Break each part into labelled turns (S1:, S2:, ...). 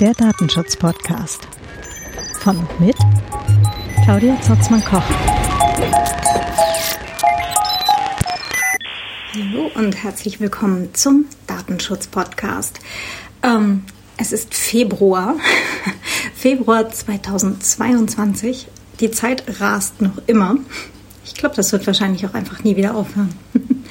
S1: Der Datenschutz-Podcast. Von und mit Claudia Zotzmann-Koch.
S2: Hallo und herzlich willkommen zum Datenschutz-Podcast. Ähm, es ist Februar, Februar 2022. Die Zeit rast noch immer. Ich glaube, das wird wahrscheinlich auch einfach nie wieder aufhören.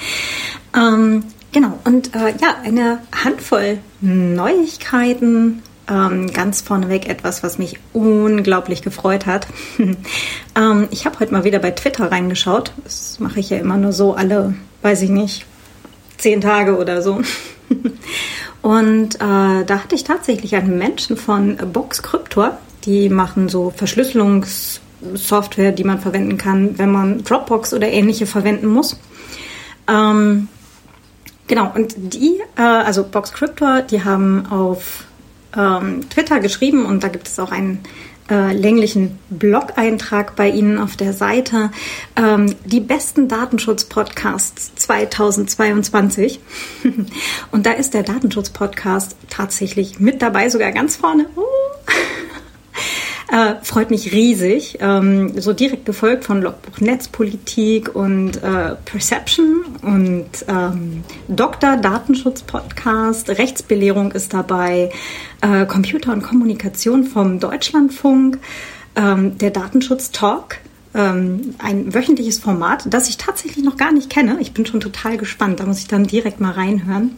S2: ähm, genau, und äh, ja, eine Handvoll Neuigkeiten ähm, ganz vorneweg etwas, was mich unglaublich gefreut hat. ähm, ich habe heute mal wieder bei Twitter reingeschaut. Das mache ich ja immer nur so alle, weiß ich nicht, zehn Tage oder so. Und äh, da hatte ich tatsächlich einen Menschen von Box Cryptor. Die machen so Verschlüsselungssoftware, die man verwenden kann, wenn man Dropbox oder ähnliche verwenden muss. Ähm, genau, und die, äh, also Box Cryptor, die haben auf ähm, Twitter geschrieben und da gibt es auch einen äh, länglichen Blog-Eintrag bei Ihnen auf der Seite. Ähm, die besten Datenschutz-Podcasts 2022. und da ist der Datenschutz-Podcast tatsächlich mit dabei, sogar ganz vorne. Uh. Äh, freut mich riesig. Ähm, so direkt gefolgt von Logbuch Netzpolitik und äh, Perception und ähm, Dr. Datenschutz Podcast. Rechtsbelehrung ist dabei. Äh, Computer und Kommunikation vom Deutschlandfunk. Ähm, der Datenschutz Talk ähm, ein wöchentliches Format, das ich tatsächlich noch gar nicht kenne. Ich bin schon total gespannt. Da muss ich dann direkt mal reinhören.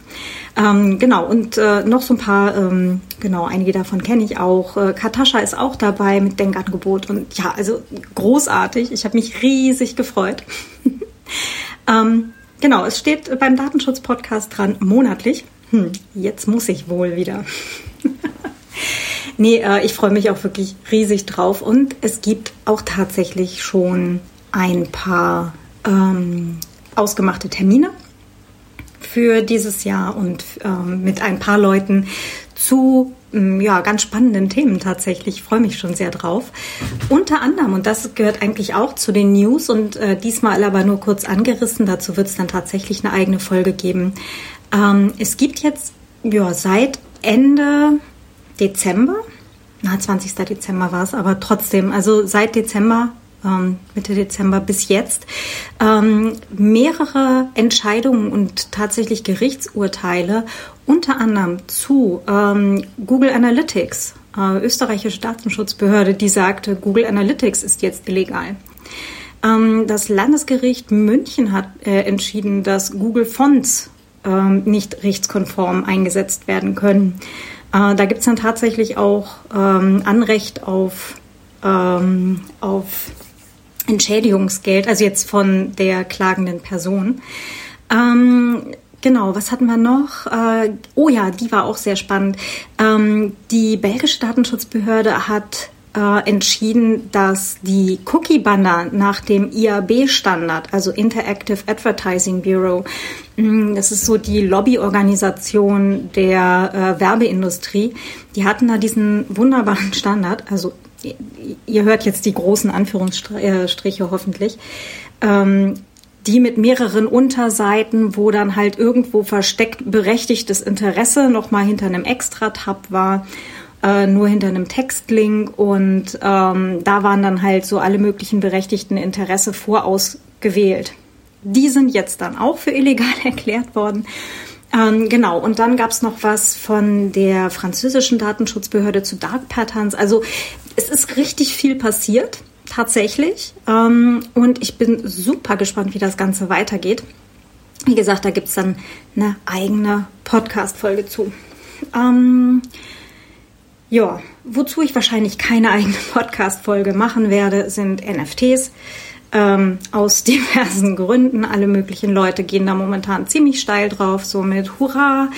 S2: Ähm, genau, und äh, noch so ein paar, ähm, genau, einige davon kenne ich auch. Äh, Katascha ist auch dabei mit Denkangebot und ja, also großartig. Ich habe mich riesig gefreut. ähm, genau, es steht beim Datenschutz-Podcast dran, monatlich. Hm, jetzt muss ich wohl wieder. Nee, äh, ich freue mich auch wirklich riesig drauf. Und es gibt auch tatsächlich schon ein paar ähm, ausgemachte Termine für dieses Jahr und ähm, mit ein paar Leuten zu ähm, ja, ganz spannenden Themen tatsächlich. Ich freue mich schon sehr drauf. Unter anderem, und das gehört eigentlich auch zu den News und äh, diesmal aber nur kurz angerissen, dazu wird es dann tatsächlich eine eigene Folge geben. Ähm, es gibt jetzt ja, seit Ende Dezember, na 20. Dezember war es, aber trotzdem, also seit Dezember, ähm, Mitte Dezember bis jetzt, ähm, mehrere Entscheidungen und tatsächlich Gerichtsurteile, unter anderem zu ähm, Google Analytics, äh, österreichische Datenschutzbehörde, die sagte, Google Analytics ist jetzt illegal. Ähm, das Landesgericht München hat äh, entschieden, dass Google Fonts ähm, nicht rechtskonform eingesetzt werden können. Äh, da gibt es dann tatsächlich auch ähm, Anrecht auf, ähm, auf Entschädigungsgeld, also jetzt von der klagenden Person. Ähm, Genau, was hatten wir noch? Äh, oh ja, die war auch sehr spannend. Ähm, die belgische Datenschutzbehörde hat äh, entschieden, dass die Cookie-Banner nach dem IAB-Standard, also Interactive Advertising Bureau, mm, das ist so die Lobbyorganisation der äh, Werbeindustrie, die hatten da diesen wunderbaren Standard, also ihr hört jetzt die großen Anführungsstriche hoffentlich, ähm, die mit mehreren Unterseiten, wo dann halt irgendwo versteckt berechtigtes Interesse nochmal hinter einem Extra-Tab war äh, nur hinter einem Textlink und ähm, da waren dann halt so alle möglichen berechtigten Interesse vorausgewählt. Die sind jetzt dann auch für illegal erklärt worden. Ähm, genau, und dann gab es noch was von der französischen Datenschutzbehörde zu Dark Patterns. Also es ist richtig viel passiert, tatsächlich. Ähm, und ich bin super gespannt, wie das Ganze weitergeht. Wie gesagt, da gibt es dann eine eigene Podcast-Folge zu. Ähm, ja, wozu ich wahrscheinlich keine eigene Podcast-Folge machen werde, sind NFTs. Ähm, aus diversen Gründen. Alle möglichen Leute gehen da momentan ziemlich steil drauf, so mit Hurra,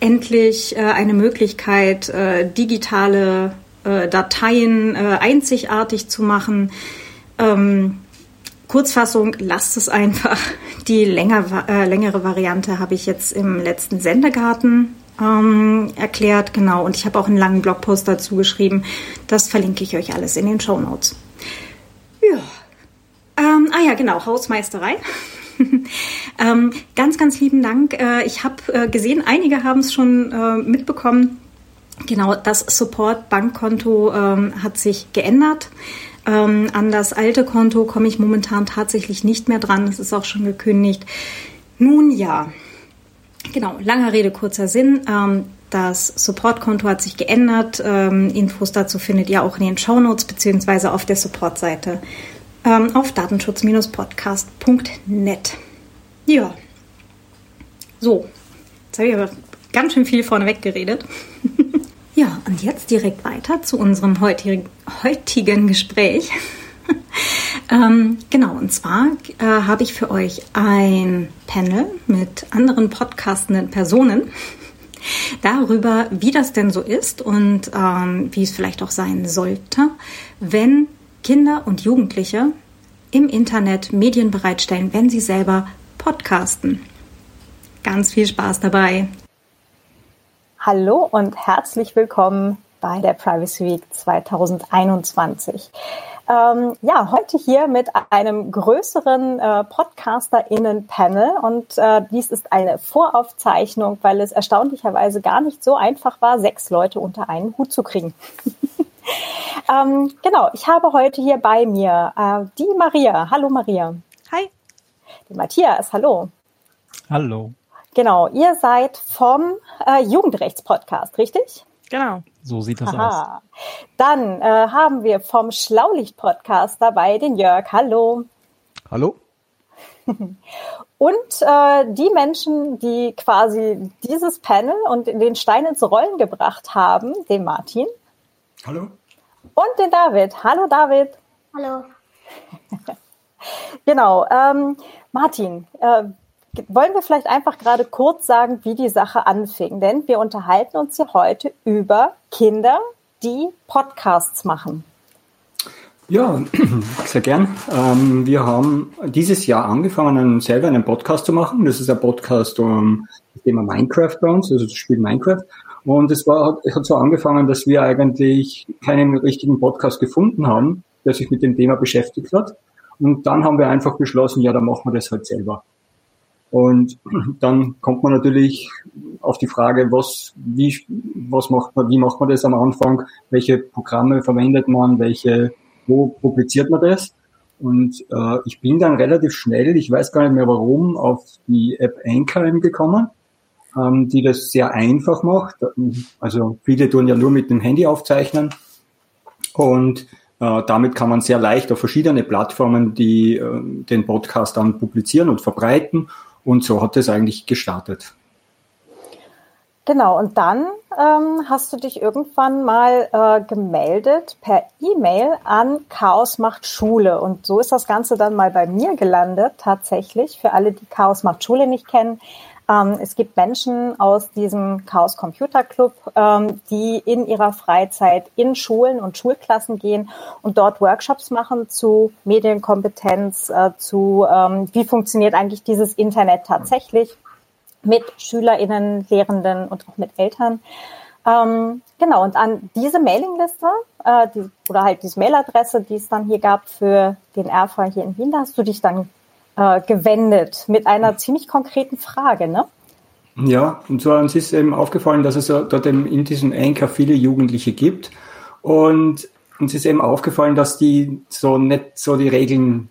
S2: endlich äh, eine Möglichkeit, äh, digitale äh, Dateien äh, einzigartig zu machen. Ähm, Kurzfassung, lasst es einfach. Die länger, äh, längere Variante habe ich jetzt im letzten Sendegarten ähm, erklärt, genau. Und ich habe auch einen langen Blogpost dazu geschrieben. Das verlinke ich euch alles in den Show Notes. Ja. Ähm, ah ja, genau, Hausmeisterei.
S3: ähm, ganz, ganz lieben Dank. Äh, ich habe äh, gesehen, einige haben es schon äh, mitbekommen. Genau, das Support-Bankkonto ähm, hat sich geändert. Ähm, an das alte Konto komme ich momentan tatsächlich nicht mehr dran. Das ist auch schon gekündigt. Nun ja, genau, langer Rede, kurzer Sinn. Ähm, das Support-Konto hat sich geändert. Ähm, Infos dazu findet ihr auch in den Show Notes beziehungsweise auf der Support-Seite ähm, auf datenschutz-podcast.net. Ja, so, jetzt habe ich aber ganz schön viel vorneweg geredet. ja, und jetzt direkt weiter zu unserem heutigen, heutigen Gespräch. ähm, genau, und zwar äh, habe ich für euch ein Panel mit anderen podcastenden Personen darüber, wie das denn so ist und ähm, wie es vielleicht auch sein sollte, wenn Kinder und Jugendliche im Internet Medien bereitstellen, wenn sie selber podcasten. Ganz viel Spaß dabei.
S2: Hallo und herzlich willkommen bei der Privacy Week 2021. Ähm, ja, heute hier mit einem größeren äh, PodcasterInnen-Panel und äh, dies ist eine Voraufzeichnung, weil es erstaunlicherweise gar nicht so einfach war, sechs Leute unter einen Hut zu kriegen. ähm, genau, ich habe heute hier bei mir äh, die Maria. Hallo Maria.
S3: Hi.
S2: Den Matthias, hallo.
S4: Hallo.
S2: Genau, ihr seid vom äh, Jugendrechtspodcast, richtig?
S3: Genau.
S4: So sieht das Aha. aus.
S2: Dann äh, haben wir vom Schlaulicht-Podcast dabei den Jörg. Hallo.
S4: Hallo.
S2: Und äh, die Menschen, die quasi dieses Panel und den Stein ins Rollen gebracht haben, den Martin.
S5: Hallo.
S2: Und den David. Hallo David.
S6: Hallo.
S2: genau. Ähm, Martin, äh, wollen wir vielleicht einfach gerade kurz sagen, wie die Sache anfing? Denn wir unterhalten uns hier heute über Kinder, die Podcasts machen.
S5: Ja, sehr gern. Ähm, wir haben dieses Jahr angefangen, selber einen Podcast zu machen. Das ist ein Podcast um das Thema Minecraft bei uns, also das Spiel Minecraft. Und es war, es hat so angefangen, dass wir eigentlich keinen richtigen Podcast gefunden haben, der sich mit dem Thema beschäftigt hat. Und dann haben wir einfach beschlossen, ja, dann machen wir das halt selber. Und dann kommt man natürlich auf die Frage, was, wie, was macht man, wie macht man das am Anfang? Welche Programme verwendet man? Welche, wo publiziert man das? Und äh, ich bin dann relativ schnell, ich weiß gar nicht mehr warum, auf die App Anchor gekommen, ähm, die das sehr einfach macht. Also viele tun ja nur mit dem Handy aufzeichnen und äh, damit kann man sehr leicht auf verschiedene Plattformen die äh, den Podcast dann publizieren und verbreiten und so hat es eigentlich gestartet.
S2: Genau, und dann ähm, hast du dich irgendwann mal äh, gemeldet per E-Mail an Chaos macht Schule. Und so ist das Ganze dann mal bei mir gelandet, tatsächlich. Für alle, die Chaos macht Schule nicht kennen, ähm, es gibt Menschen aus diesem Chaos Computer Club, ähm, die in ihrer Freizeit in Schulen und Schulklassen gehen und dort Workshops machen zu Medienkompetenz, äh, zu ähm, wie funktioniert eigentlich dieses Internet tatsächlich mit SchülerInnen, Lehrenden und auch mit Eltern. Ähm, genau, und an diese Mailingliste äh, die, oder halt diese Mailadresse, die es dann hier gab für den ERFA hier in Wien, da hast du dich dann äh, gewendet mit einer ziemlich konkreten Frage, ne?
S5: Ja, und zwar uns ist eben aufgefallen, dass es dort eben in diesem Anchor viele Jugendliche gibt. Und uns ist eben aufgefallen, dass die so nicht so die Regeln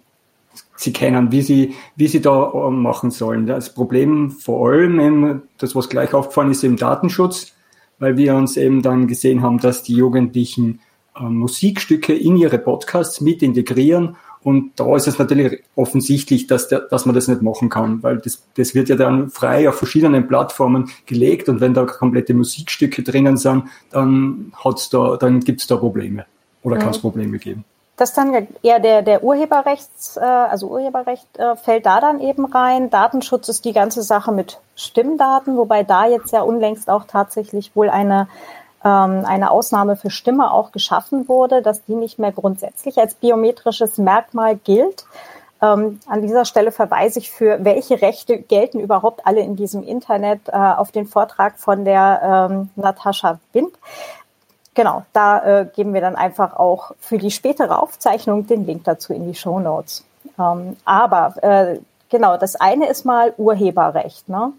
S5: sie kennen, wie sie, wie sie da äh, machen sollen. Das Problem vor allem, eben, das was gleich aufgefallen ist, im Datenschutz, weil wir uns eben dann gesehen haben, dass die Jugendlichen äh, Musikstücke in ihre Podcasts mit integrieren und da ist es natürlich offensichtlich, dass, der, dass man das nicht machen kann, weil das, das wird ja dann frei auf verschiedenen Plattformen gelegt und wenn da komplette Musikstücke drinnen sind, dann hat's da, dann gibt's da Probleme oder kann es mhm. Probleme geben.
S2: Das dann eher der, der Urheberrechts, äh, also Urheberrecht äh, fällt da dann eben rein. Datenschutz ist die ganze Sache mit Stimmdaten, wobei da jetzt ja unlängst auch tatsächlich wohl eine ähm, eine Ausnahme für Stimme auch geschaffen wurde, dass die nicht mehr grundsätzlich als biometrisches Merkmal gilt. Ähm, an dieser Stelle verweise ich für welche Rechte gelten überhaupt alle in diesem Internet äh, auf den Vortrag von der ähm, Natascha Wind. Genau, da äh, geben wir dann einfach auch für die spätere Aufzeichnung den Link dazu in die Show Notes. Ähm, aber äh, genau, das eine ist mal Urheberrecht. Ne?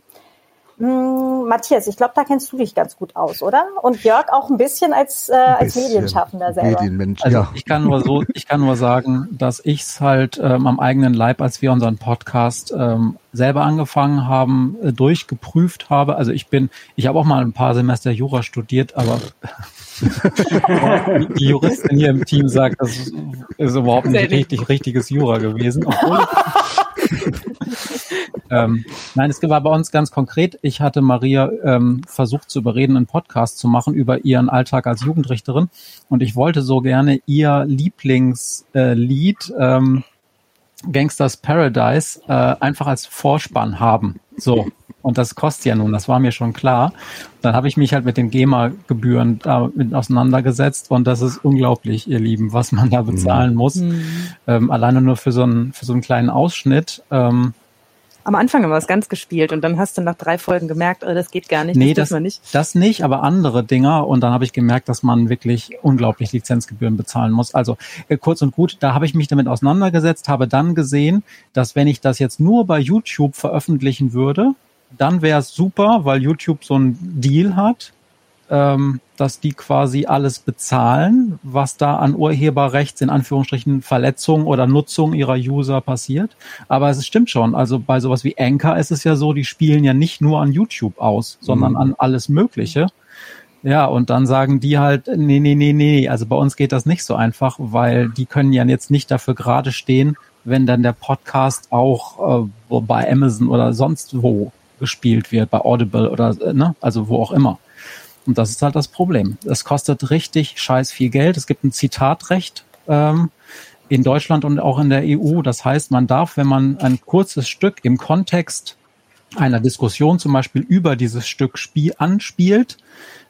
S2: Hm, Matthias, ich glaube, da kennst du dich ganz gut aus, oder? Und Jörg auch ein bisschen als, äh, ein bisschen als Medienschaffender selber.
S4: Medienmensch, also ja. ich kann nur so, ich kann nur sagen, dass ich es halt ähm, am eigenen Leib, als wir unseren Podcast ähm, selber angefangen haben, äh, durchgeprüft habe. Also ich bin, ich habe auch mal ein paar Semester Jura studiert, aber die Juristin hier im Team sagt, das ist überhaupt nicht richtig richtiges Jura gewesen. Obwohl ähm, nein, es war bei uns ganz konkret. Ich hatte Maria ähm, versucht zu überreden, einen Podcast zu machen über ihren Alltag als Jugendrichterin. Und ich wollte so gerne ihr Lieblingslied äh, ähm, Gangsters Paradise äh, einfach als Vorspann haben. So. Und das kostet ja nun, das war mir schon klar. Dann habe ich mich halt mit den GEMA-Gebühren damit auseinandergesetzt und das ist unglaublich, ihr Lieben, was man da bezahlen mhm. muss. Mhm. Ähm, alleine nur für so einen, für so einen kleinen Ausschnitt. Ähm,
S3: am Anfang haben wir es ganz gespielt und dann hast du nach drei Folgen gemerkt, oh, das geht gar nicht.
S4: Nee, das, das, nicht. das nicht, aber andere Dinger. Und dann habe ich gemerkt, dass man wirklich unglaublich Lizenzgebühren bezahlen muss. Also äh, kurz und gut, da habe ich mich damit auseinandergesetzt, habe dann gesehen, dass wenn ich das jetzt nur bei YouTube veröffentlichen würde, dann wäre es super, weil YouTube so einen Deal hat ähm, dass die quasi alles bezahlen, was da an Urheberrechts in Anführungsstrichen Verletzung oder Nutzung ihrer User passiert. Aber es stimmt schon. Also bei sowas wie Anchor ist es ja so, die spielen ja nicht nur an YouTube aus, sondern mhm. an alles Mögliche. Ja, und dann sagen die halt, nee, nee, nee, nee, also bei uns geht das nicht so einfach, weil die können ja jetzt nicht dafür gerade stehen, wenn dann der Podcast auch äh, bei Amazon oder sonst wo gespielt wird, bei Audible oder, äh, ne, also wo auch immer. Und das ist halt das Problem. Es kostet richtig scheiß viel Geld. Es gibt ein Zitatrecht ähm, in Deutschland und auch in der EU. Das heißt, man darf, wenn man ein kurzes Stück im Kontext einer Diskussion zum Beispiel über dieses Stück Spiel anspielt,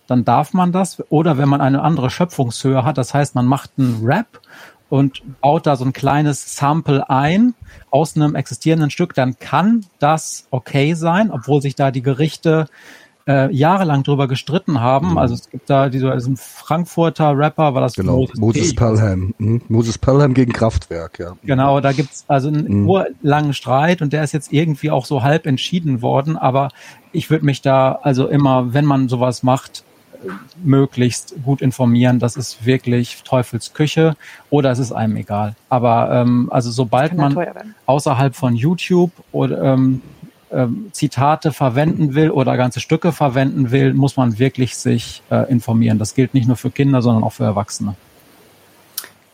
S4: dann darf man das. Oder wenn man eine andere Schöpfungshöhe hat, das heißt, man macht einen Rap und baut da so ein kleines Sample ein aus einem existierenden Stück, dann kann das okay sein, obwohl sich da die Gerichte äh, jahrelang drüber gestritten haben. Mhm. Also es gibt da diese, diesen Frankfurter Rapper, war das
S6: genau. Moses, Moses Pelham. Mhm. Moses Pelham gegen Kraftwerk, ja.
S4: Genau, da gibt's also einen mhm. urlangen Streit und der ist jetzt irgendwie auch so halb entschieden worden. Aber ich würde mich da also immer, wenn man sowas macht, möglichst gut informieren. Das ist wirklich Teufelsküche oder es ist einem egal. Aber ähm, also sobald man außerhalb von YouTube oder ähm, ähm, Zitate verwenden will oder ganze Stücke verwenden will, muss man wirklich sich äh, informieren. Das gilt nicht nur für Kinder, sondern auch für Erwachsene.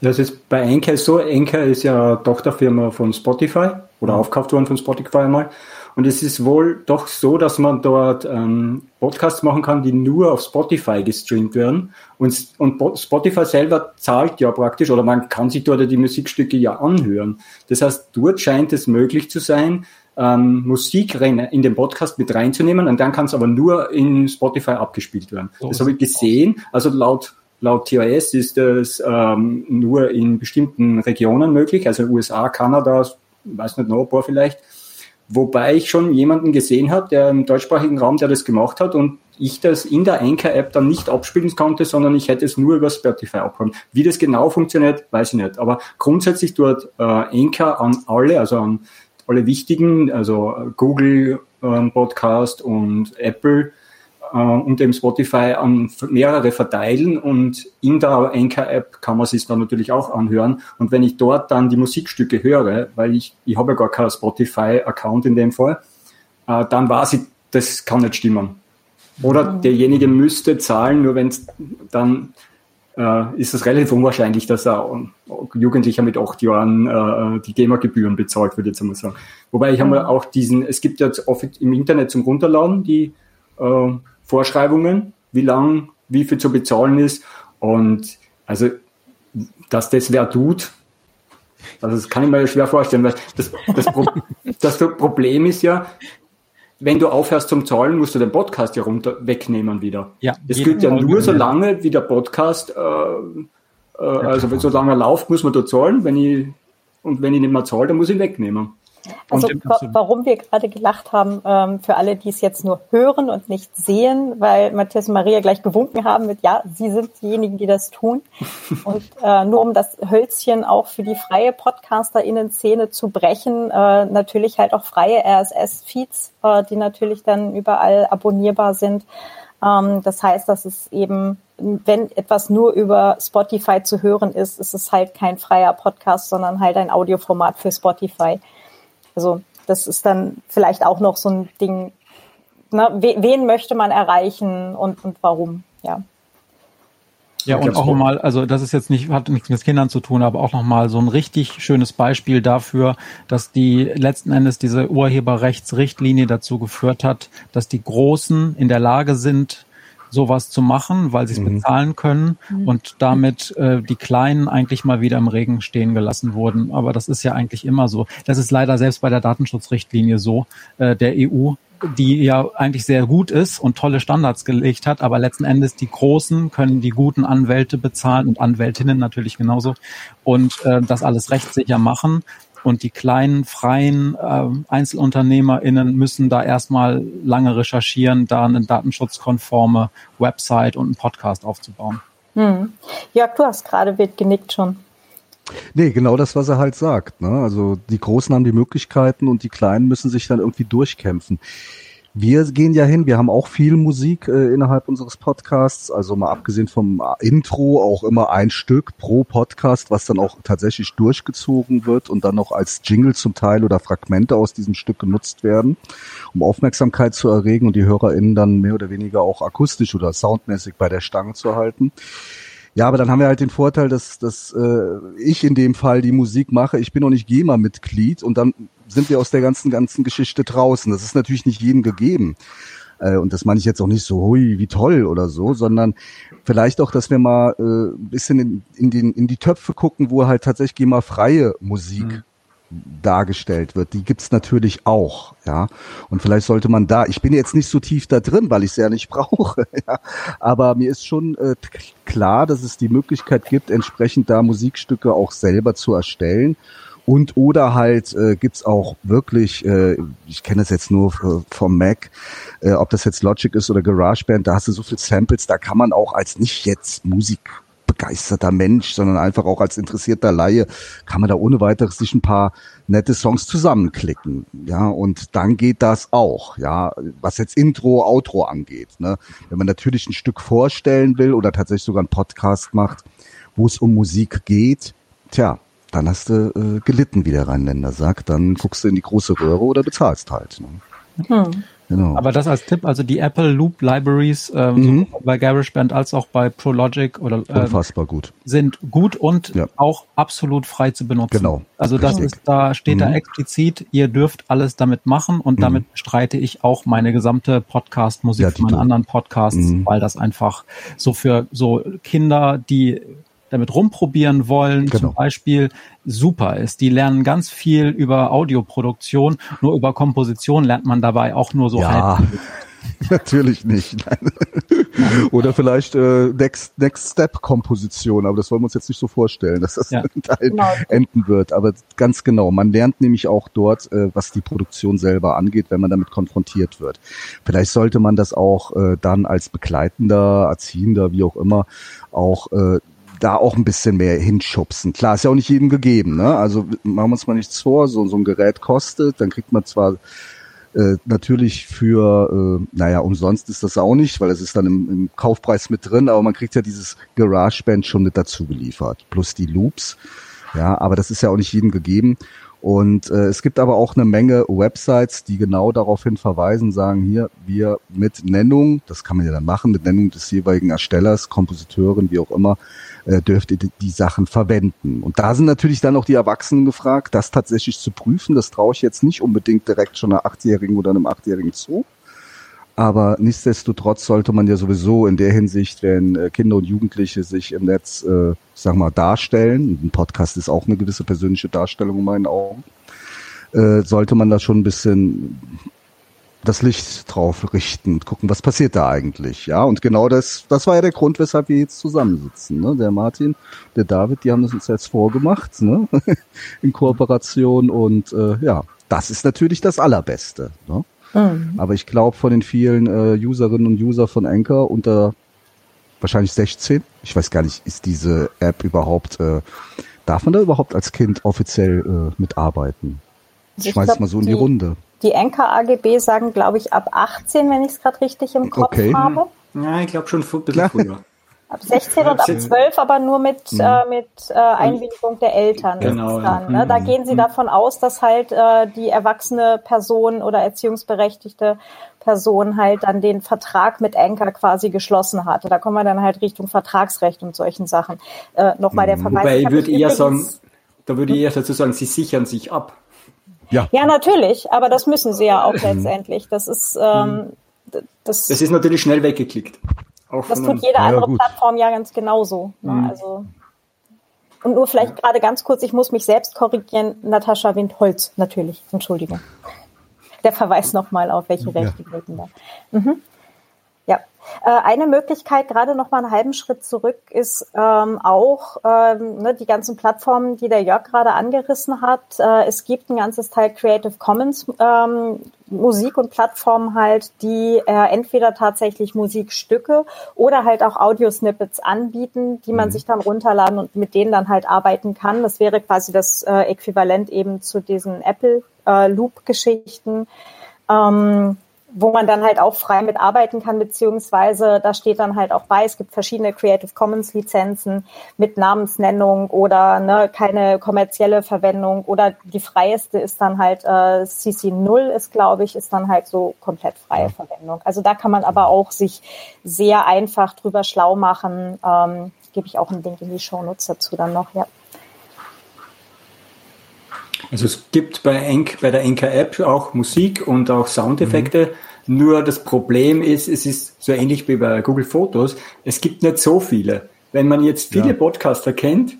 S5: Das ist bei Anchor so. Anchor ist ja Tochterfirma von Spotify oder aufgekauft worden von Spotify einmal. Und es ist wohl doch so, dass man dort ähm, Podcasts machen kann, die nur auf Spotify gestreamt werden. Und, und Spotify selber zahlt ja praktisch, oder man kann sich dort die Musikstücke ja anhören. Das heißt, dort scheint es möglich zu sein, ähm, Musik in den Podcast mit reinzunehmen und dann kann es aber nur in Spotify abgespielt werden. So das habe ich gesehen. Also laut laut TOS ist das ähm, nur in bestimmten Regionen möglich, also USA, Kanada, weiß nicht noch, ein paar vielleicht. Wobei ich schon jemanden gesehen habe, der im deutschsprachigen Raum, der das gemacht hat und ich das in der Anchor-App dann nicht abspielen konnte, sondern ich hätte es nur über Spotify abgeholt. Wie das genau funktioniert, weiß ich nicht. Aber grundsätzlich dort äh, Anchor an alle, also an alle wichtigen, also Google ähm, Podcast und Apple äh, und eben Spotify an mehrere verteilen und in der Anchor-App kann man sich dann natürlich auch anhören. Und wenn ich dort dann die Musikstücke höre, weil ich, ich habe ja gar keinen Spotify-Account in dem Fall, äh, dann weiß ich, das kann nicht stimmen. Oder mhm. derjenige müsste zahlen, nur wenn es dann äh, ist es relativ unwahrscheinlich, dass ein Jugendlicher mit acht Jahren äh, die GEMA-Gebühren bezahlt, würde ich jetzt mal sagen. Wobei ich mhm. auch diesen, es gibt jetzt oft im Internet zum Runterladen die äh, Vorschreibungen, wie lang, wie viel zu bezahlen ist. Und also, dass das wer tut, also das kann ich mir schwer vorstellen, weil das, das, Pro das Problem ist ja, wenn du aufhörst zum Zahlen, musst du den Podcast ja runter wegnehmen wieder. Ja, das gilt ja nur so lange, wie der Podcast, äh, äh, also wenn so lange er läuft, muss man da zahlen. Wenn ich, und wenn ich nicht mehr zahle, dann muss ich ihn wegnehmen.
S2: Also warum wir gerade gelacht haben, ähm, für alle, die es jetzt nur hören und nicht sehen, weil Matthias und Maria gleich gewunken haben mit, ja, sie sind diejenigen, die das tun. Und äh, nur um das Hölzchen auch für die freie PodcasterInnen-Szene zu brechen, äh, natürlich halt auch freie RSS-Feeds, äh, die natürlich dann überall abonnierbar sind. Ähm, das heißt, dass es eben, wenn etwas nur über Spotify zu hören ist, ist es halt kein freier Podcast, sondern halt ein Audioformat für Spotify. Also das ist dann vielleicht auch noch so ein Ding, ne? wen möchte man erreichen und, und warum, ja.
S4: Ja, und auch nochmal, also das ist jetzt nicht, hat nichts mit Kindern zu tun, aber auch nochmal so ein richtig schönes Beispiel dafür, dass die letzten Endes diese Urheberrechtsrichtlinie dazu geführt hat, dass die Großen in der Lage sind, sowas zu machen, weil sie es mhm. bezahlen können mhm. und damit äh, die Kleinen eigentlich mal wieder im Regen stehen gelassen wurden. Aber das ist ja eigentlich immer so. Das ist leider selbst bei der Datenschutzrichtlinie so äh, der EU, die ja eigentlich sehr gut ist und tolle Standards gelegt hat, aber letzten Endes die Großen können die guten Anwälte bezahlen und Anwältinnen natürlich genauso und äh, das alles rechtssicher machen. Und die kleinen, freien äh, EinzelunternehmerInnen müssen da erstmal lange recherchieren, da eine datenschutzkonforme Website und einen Podcast aufzubauen.
S2: Hm. Jörg, du hast gerade wird genickt schon.
S6: Nee, genau das, was er halt sagt. Ne? Also die Großen haben die Möglichkeiten und die Kleinen müssen sich dann irgendwie durchkämpfen. Wir gehen ja hin, wir haben auch viel Musik äh, innerhalb unseres Podcasts, also mal abgesehen vom Intro auch immer ein Stück pro Podcast, was dann auch tatsächlich durchgezogen wird und dann noch als Jingle zum Teil oder Fragmente aus diesem Stück genutzt werden, um Aufmerksamkeit zu erregen und die HörerInnen dann mehr oder weniger auch akustisch oder soundmäßig bei der Stange zu halten. Ja, aber dann haben wir halt den Vorteil, dass, dass äh, ich in dem Fall die Musik mache. Ich bin noch nicht GEMA-Mitglied und dann sind wir aus der ganzen, ganzen Geschichte draußen. Das ist natürlich nicht jedem gegeben. Äh, und das meine ich jetzt auch nicht so, hui, wie toll oder so, sondern vielleicht auch, dass wir mal äh, ein bisschen in, in, den, in die Töpfe gucken, wo halt tatsächlich GEMA-freie Musik mhm dargestellt wird, die gibt's natürlich auch, ja. Und vielleicht sollte man da, ich bin jetzt nicht so tief da drin, weil ich es ja nicht brauche, ja. Aber mir ist schon äh, klar, dass es die Möglichkeit gibt, entsprechend da Musikstücke auch selber zu erstellen. Und oder halt äh, gibt's auch wirklich, äh, ich kenne das jetzt nur vom Mac, äh, ob das jetzt Logic ist oder GarageBand, da hast du so viel Samples, da kann man auch als nicht jetzt Musik begeisterter Mensch, sondern einfach auch als interessierter Laie kann man da ohne weiteres sich ein paar nette Songs zusammenklicken. Ja, und dann geht das auch. Ja, was jetzt Intro, Outro angeht. Ne? Wenn man natürlich ein Stück vorstellen will oder tatsächlich sogar einen Podcast macht, wo es um Musik geht, tja, dann hast du äh, gelitten, wie der Rheinländer sagt. Dann guckst du in die große Röhre oder bezahlst halt. Ne?
S4: Hm. Genau. Aber das als Tipp, also die Apple Loop Libraries ähm, mhm. bei GarageBand als auch bei ProLogic oder
S6: äh, unfassbar gut
S4: sind gut und ja. auch absolut frei zu benutzen.
S6: Genau.
S4: Also das Richtig. ist da steht mhm. da explizit, ihr dürft alles damit machen und mhm. damit streite ich auch meine gesamte Podcast Musik ja, von meinen anderen Podcasts, mhm. weil das einfach so für so Kinder, die damit rumprobieren wollen, genau. zum Beispiel, super ist. Die lernen ganz viel über Audioproduktion, nur über Komposition lernt man dabei auch nur so
S6: ja. halb. Natürlich nicht. Oder vielleicht äh, Next, Next Step Komposition, aber das wollen wir uns jetzt nicht so vorstellen, dass das ja. genau. enden wird. Aber ganz genau, man lernt nämlich auch dort, äh, was die Produktion selber angeht, wenn man damit konfrontiert wird. Vielleicht sollte man das auch äh, dann als begleitender, erziehender, wie auch immer, auch äh, da auch ein bisschen mehr hinschubsen. Klar, ist ja auch nicht jedem gegeben. Ne? Also machen wir uns mal nichts vor, so, so ein Gerät kostet, dann kriegt man zwar äh, natürlich für, äh, naja, umsonst ist das auch nicht, weil es ist dann im, im Kaufpreis mit drin, aber man kriegt ja dieses GarageBand schon mit dazu geliefert, plus die Loops. Ja, aber das ist ja auch nicht jedem gegeben. Und äh, es gibt aber auch eine Menge Websites, die genau daraufhin verweisen, sagen hier, wir mit Nennung, das kann man ja dann machen, mit Nennung des jeweiligen Erstellers, Kompositeurin, wie auch immer, äh, dürft ihr die Sachen verwenden. Und da sind natürlich dann auch die Erwachsenen gefragt, das tatsächlich zu prüfen. Das traue ich jetzt nicht unbedingt direkt schon einer Achtjährigen oder einem Achtjährigen zu. Aber nichtsdestotrotz sollte man ja sowieso in der Hinsicht, wenn äh, Kinder und Jugendliche sich im Netz, äh, sag mal, darstellen, ein Podcast ist auch eine gewisse persönliche Darstellung in meinen Augen, äh, sollte man da schon ein bisschen das Licht drauf richten und gucken, was passiert da eigentlich. Ja, und genau das, das war ja der Grund, weshalb wir jetzt zusammensitzen. Ne? Der Martin, der David, die haben das uns jetzt vorgemacht, ne? in Kooperation und äh, ja, das ist natürlich das Allerbeste. Ne? Mhm. Aber ich glaube, von den vielen äh, Userinnen und User von Anchor unter wahrscheinlich 16, ich weiß gar nicht, ist diese App überhaupt, äh, darf man da überhaupt als Kind offiziell äh, mitarbeiten? Also ich schmeiß es mal so in die, die Runde.
S2: Die Anchor AGB sagen, glaube ich, ab 18, wenn ich es gerade richtig im Kopf okay. habe.
S5: Ja, ich glaube schon ein bisschen früher.
S2: Ab 16 und ab 12 aber nur mit, mhm. äh, mit äh, Einwilligung der Eltern. Genau. Dann, ne? Da mhm. gehen sie mhm. davon aus, dass halt äh, die erwachsene Person oder erziehungsberechtigte Person halt dann den Vertrag mit Anker quasi geschlossen hatte. Da kommen wir dann halt Richtung Vertragsrecht und solchen Sachen. Äh, Nochmal der Verweis.
S5: Wobei ich würde eher sagen, da würde ich eher dazu sagen, sie sichern sich ab.
S2: Ja. ja, natürlich, aber das müssen sie ja auch letztendlich. Das ist ähm,
S5: das, das ist natürlich schnell weggeklickt.
S2: Auch das tut jede andere ja, Plattform ja ganz genauso. Ne? Mhm. Also und nur vielleicht gerade ganz kurz, ich muss mich selbst korrigieren, Natascha Windholz, natürlich, Entschuldigung. Der Verweis nochmal auf welche Rechte ja. gelten da. Mhm. Ja, äh, eine Möglichkeit, gerade noch mal einen halben Schritt zurück, ist ähm, auch ähm, ne, die ganzen Plattformen, die der Jörg gerade angerissen hat. Äh, es gibt ein ganzes Teil Creative Commons ähm, Musik und Plattformen halt, die äh, entweder tatsächlich Musikstücke oder halt auch Audiosnippets anbieten, die man mhm. sich dann runterladen und mit denen dann halt arbeiten kann. Das wäre quasi das äh, Äquivalent eben zu diesen Apple äh, Loop Geschichten. Ähm, wo man dann halt auch frei mitarbeiten kann, beziehungsweise da steht dann halt auch bei, es gibt verschiedene Creative Commons Lizenzen mit Namensnennung oder ne, keine kommerzielle Verwendung oder die freieste ist dann halt äh, CC0 ist, glaube ich, ist dann halt so komplett freie Verwendung. Also da kann man aber auch sich sehr einfach drüber schlau machen. Ähm, Gebe ich auch einen Link in die Show Notes dazu dann noch, ja.
S5: Also es gibt bei, Enk, bei der Enker-App auch Musik und auch Soundeffekte. Mhm. Nur das Problem ist, es ist so ähnlich wie bei Google Fotos, es gibt nicht so viele. Wenn man jetzt viele ja. Podcaster kennt,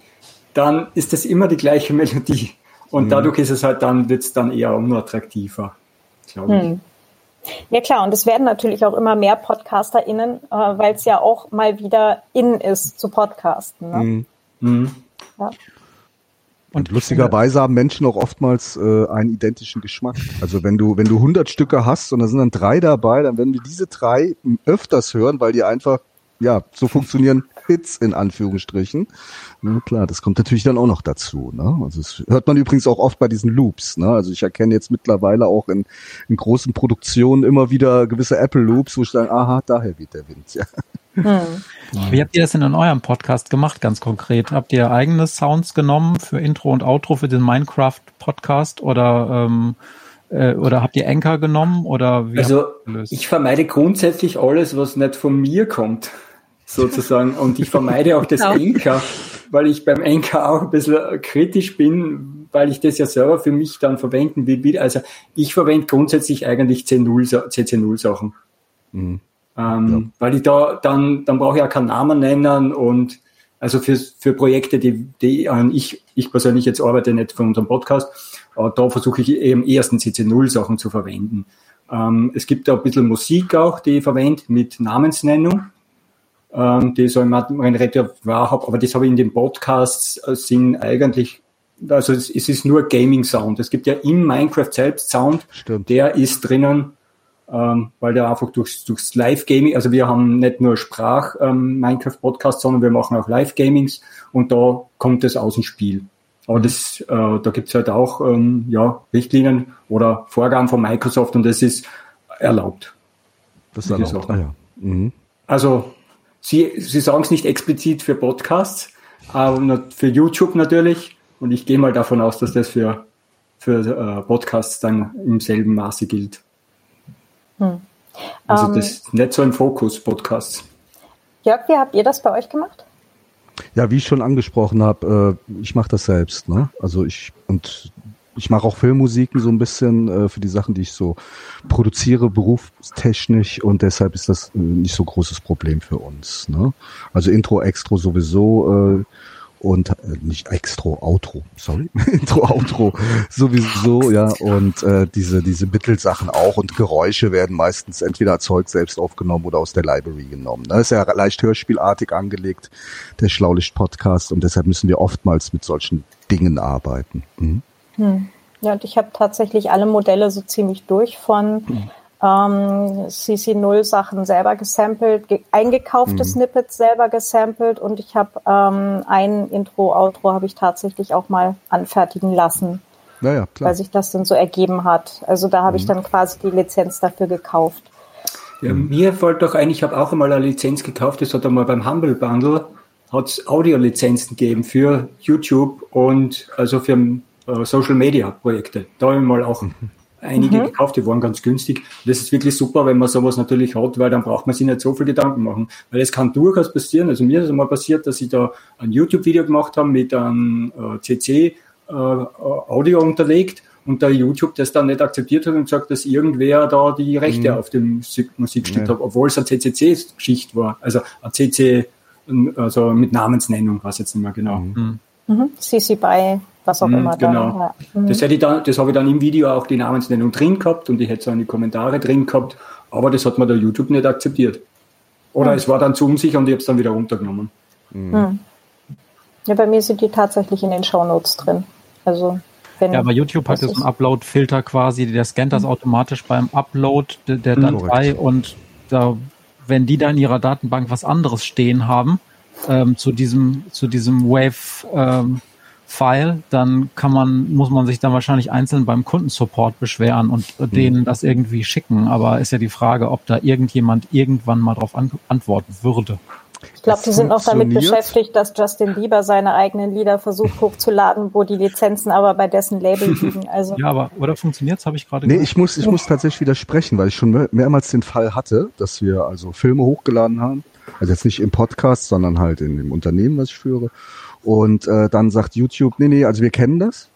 S5: dann ist das immer die gleiche Melodie. Und mhm. dadurch ist es halt dann, wird es dann eher unattraktiver, glaube ich. Mhm.
S2: Ja klar, und es werden natürlich auch immer mehr PodcasterInnen, äh, weil es ja auch mal wieder in ist zu podcasten. Ne? Mhm. mhm.
S6: Ja. Und lustigerweise haben Menschen auch oftmals äh, einen identischen Geschmack. Also wenn du wenn du 100 Stücke hast und da sind dann drei dabei, dann werden wir diese drei öfters hören, weil die einfach ja so funktionieren Hits in Anführungsstrichen. Na klar, das kommt natürlich dann auch noch dazu. Ne? Also das hört man übrigens auch oft bei diesen Loops. Ne? Also ich erkenne jetzt mittlerweile auch in, in großen Produktionen immer wieder gewisse Apple Loops, wo ich sage, aha, daher weht der Wind. Ja.
S4: Hm. Wie habt ihr das denn in eurem Podcast gemacht, ganz konkret? Habt ihr eigene Sounds genommen für Intro und Outro für den Minecraft-Podcast oder ähm, äh, oder habt ihr Anchor genommen oder
S5: wie Also ich vermeide grundsätzlich alles, was nicht von mir kommt, sozusagen. und ich vermeide auch das Anchor, weil ich beim Anchor auch ein bisschen kritisch bin, weil ich das ja selber für mich dann verwenden will. Also ich verwende grundsätzlich eigentlich CC0 Sachen. Mhm. Ähm, ja. Weil ich da dann, dann brauche ich ja keinen Namen nennen und also für, für Projekte, die, die ich, ich persönlich jetzt arbeite nicht für unseren Podcast, aber da versuche ich eben ersten CC0 Sachen zu verwenden. Ähm, es gibt da ein bisschen Musik auch, die ich verwende mit Namensnennung, ähm, die so ein Repertoire habe, aber das habe ich in den Podcasts äh, sind eigentlich also es, es ist nur Gaming Sound. Es gibt ja im Minecraft selbst Sound, Stimmt. der ist drinnen ähm, weil der einfach durchs, durchs Live-Gaming, also wir haben nicht nur Sprach-Minecraft-Podcast, ähm, sondern wir machen auch Live-Gamings und da kommt es aus dem Spiel. Aber das, äh, da gibt's halt auch ähm, ja, Richtlinien oder Vorgaben von Microsoft und das ist erlaubt.
S6: Das ist erlaubt. Ah, ja. mhm.
S5: Also Sie, Sie sagen es nicht explizit für Podcasts, aber für YouTube natürlich. Und ich gehe mal davon aus, dass das für, für äh, Podcasts dann im selben Maße gilt. Hm. Also das ähm, ist nicht so ein Fokus, Podcasts.
S2: Jörg, wie habt ihr das bei euch gemacht?
S6: Ja, wie ich schon angesprochen habe, äh, ich mache das selbst. Ne? Also ich und ich mache auch Filmmusiken so ein bisschen äh, für die Sachen, die ich so produziere, berufstechnisch und deshalb ist das äh, nicht so großes Problem für uns. Ne? Also Intro, Extro sowieso. Und äh, nicht Extro, Outro, sorry, Intro, Outro sowieso, ja, und äh, diese diese Mittelsachen auch und Geräusche werden meistens entweder erzeugt selbst aufgenommen oder aus der Library genommen. Das ne? ist ja leicht hörspielartig angelegt, der Schlaulicht Podcast und deshalb müssen wir oftmals mit solchen Dingen arbeiten. Mhm. Hm.
S2: Ja, und ich habe tatsächlich alle Modelle so ziemlich durch von mhm. Ähm, CC0 Sachen selber gesampelt, ge eingekaufte mhm. Snippets selber gesampelt und ich habe ähm, ein Intro, Outro habe ich tatsächlich auch mal anfertigen lassen.
S6: Naja, klar.
S2: Weil sich das dann so ergeben hat. Also da habe mhm. ich dann quasi die Lizenz dafür gekauft.
S5: Ja, mir fällt doch ein, ich habe auch einmal eine Lizenz gekauft, das hat einmal beim Humble Bundle, hat es Audiolizenzen gegeben für YouTube und also für äh, Social Media Projekte. Da habe ich mal auch mhm. Einige mhm. gekauft, die waren ganz günstig. Das ist wirklich super, wenn man sowas natürlich hat, weil dann braucht man sich nicht so viel Gedanken machen. Weil es kann durchaus passieren, also mir ist es einmal passiert, dass ich da ein YouTube-Video gemacht habe mit einem äh, CC äh, unterlegt und der YouTube das dann nicht akzeptiert hat und gesagt, dass irgendwer da die Rechte mhm. auf dem Musikstück ja. hat, obwohl es eine CCC-Geschichte war. Also ein CC, also mit Namensnennung, was jetzt nicht mehr genau.
S2: Mhm. Mhm. CC BY, was auch mhm, immer.
S5: Genau. Da, ja. Mhm. Das, hätte ich dann, das habe ich dann im Video auch die Namensnennung drin gehabt und ich hätte so eine Kommentare drin gehabt, aber das hat mir der YouTube nicht akzeptiert. Oder mhm. es war dann zu unsicher und ich habe es dann wieder runtergenommen.
S2: Mhm. Ja, bei mir sind die tatsächlich in den Shownotes drin. Also
S4: wenn ja, aber YouTube hat so einen Upload-Filter quasi, der scannt das mhm. automatisch beim Upload der, der mhm. Datei und da, wenn die da in ihrer Datenbank was anderes stehen haben, ähm, zu diesem, zu diesem Wave, ähm, File, dann kann man, muss man sich dann wahrscheinlich einzeln beim Kundensupport beschweren und mhm. denen das irgendwie schicken. Aber ist ja die Frage, ob da irgendjemand irgendwann mal drauf an antworten würde.
S2: Ich glaube, die sind auch damit beschäftigt, dass Justin Bieber seine eigenen Lieder versucht hochzuladen, wo die Lizenzen aber bei dessen Label liegen. Also
S4: ja, aber oder funktioniert's? Habe ich gerade.
S6: Nee, ich muss, ich muss tatsächlich widersprechen, weil ich schon mehrmals den Fall hatte, dass wir also Filme hochgeladen haben. Also jetzt nicht im Podcast, sondern halt in dem Unternehmen, was ich führe. Und äh, dann sagt YouTube, nee, nee, also wir kennen das.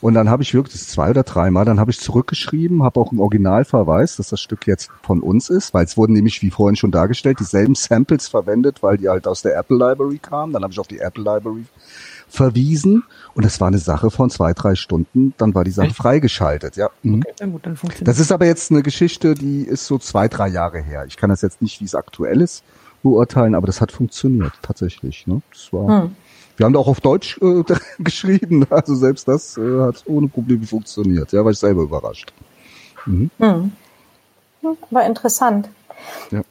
S6: Und dann habe ich wirklich das zwei oder dreimal, dann habe ich zurückgeschrieben, habe auch einen Originalverweis, dass das Stück jetzt von uns ist, weil es wurden nämlich, wie vorhin schon dargestellt, dieselben Samples verwendet, weil die halt aus der Apple Library kamen. Dann habe ich auf die Apple Library verwiesen und das war eine Sache von zwei, drei Stunden, dann war die Sache Echt? freigeschaltet, ja. Mhm. Okay, dann gut, dann funktioniert das ist aber jetzt eine Geschichte, die ist so zwei, drei Jahre her. Ich kann das jetzt nicht, wie es aktuell ist, beurteilen, aber das hat funktioniert, tatsächlich. Ne? Das war, hm. Wir haben da auch auf Deutsch äh, geschrieben, also selbst das äh, hat ohne Probleme funktioniert. Ja, war ich selber überrascht.
S2: Mhm. Hm. War interessant. Ja.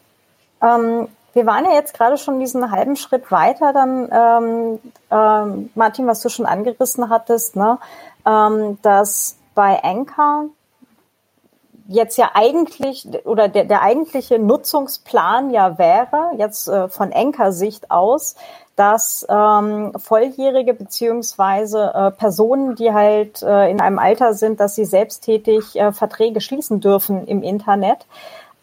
S2: Ähm, wir waren ja jetzt gerade schon diesen halben Schritt weiter, dann ähm, ähm, Martin, was du schon angerissen hattest, ne, ähm, dass bei Anchor jetzt ja eigentlich oder der, der eigentliche Nutzungsplan ja wäre, jetzt äh, von Anchor-Sicht aus, dass ähm, Volljährige beziehungsweise äh, Personen, die halt äh, in einem Alter sind, dass sie selbsttätig äh, Verträge schließen dürfen im Internet,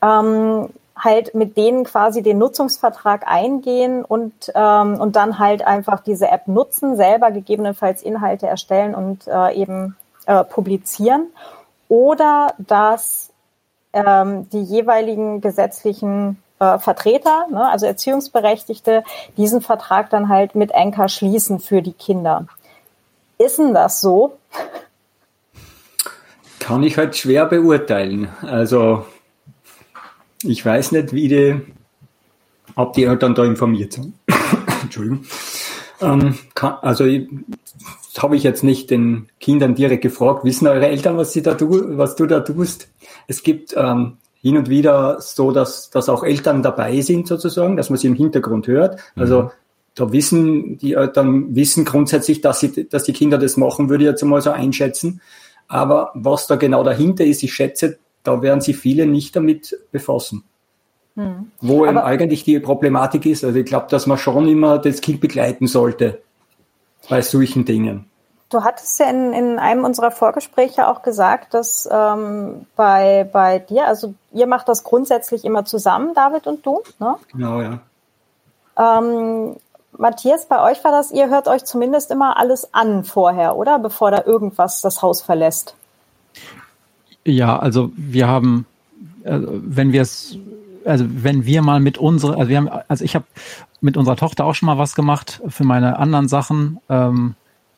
S2: ähm, halt mit denen quasi den Nutzungsvertrag eingehen und, ähm, und dann halt einfach diese App nutzen, selber gegebenenfalls Inhalte erstellen und äh, eben äh, publizieren. Oder dass ähm, die jeweiligen gesetzlichen äh, Vertreter, ne, also Erziehungsberechtigte, diesen Vertrag dann halt mit Anker schließen für die Kinder. Ist denn das so?
S5: Kann ich halt schwer beurteilen. Also ich weiß nicht, wie die, ob die Eltern da informiert sind. Entschuldigung. Ähm, kann, also habe ich jetzt nicht den Kindern direkt gefragt. Wissen eure Eltern, was sie da tu, was du da tust? Es gibt ähm, hin und wieder so, dass, dass auch Eltern dabei sind sozusagen, dass man sie im Hintergrund hört. Also mhm. da wissen die Eltern wissen grundsätzlich, dass sie, dass die Kinder das machen, würde ich jetzt mal so einschätzen. Aber was da genau dahinter ist, ich schätze, da werden sich viele nicht damit befassen. Hm. Wo eben eigentlich die Problematik ist. Also ich glaube, dass man schon immer das Kind begleiten sollte bei solchen Dingen.
S2: Du hattest ja in, in einem unserer Vorgespräche auch gesagt, dass ähm, bei, bei dir, also ihr macht das grundsätzlich immer zusammen, David und du, ne?
S5: Genau, ja.
S2: Ähm, Matthias, bei euch war das, ihr hört euch zumindest immer alles an vorher, oder? Bevor da irgendwas das Haus verlässt.
S4: Ja, also wir haben, also wenn wir es, also wenn wir mal mit unserer, also wir haben, also ich habe mit unserer Tochter auch schon mal was gemacht für meine anderen Sachen. Ähm,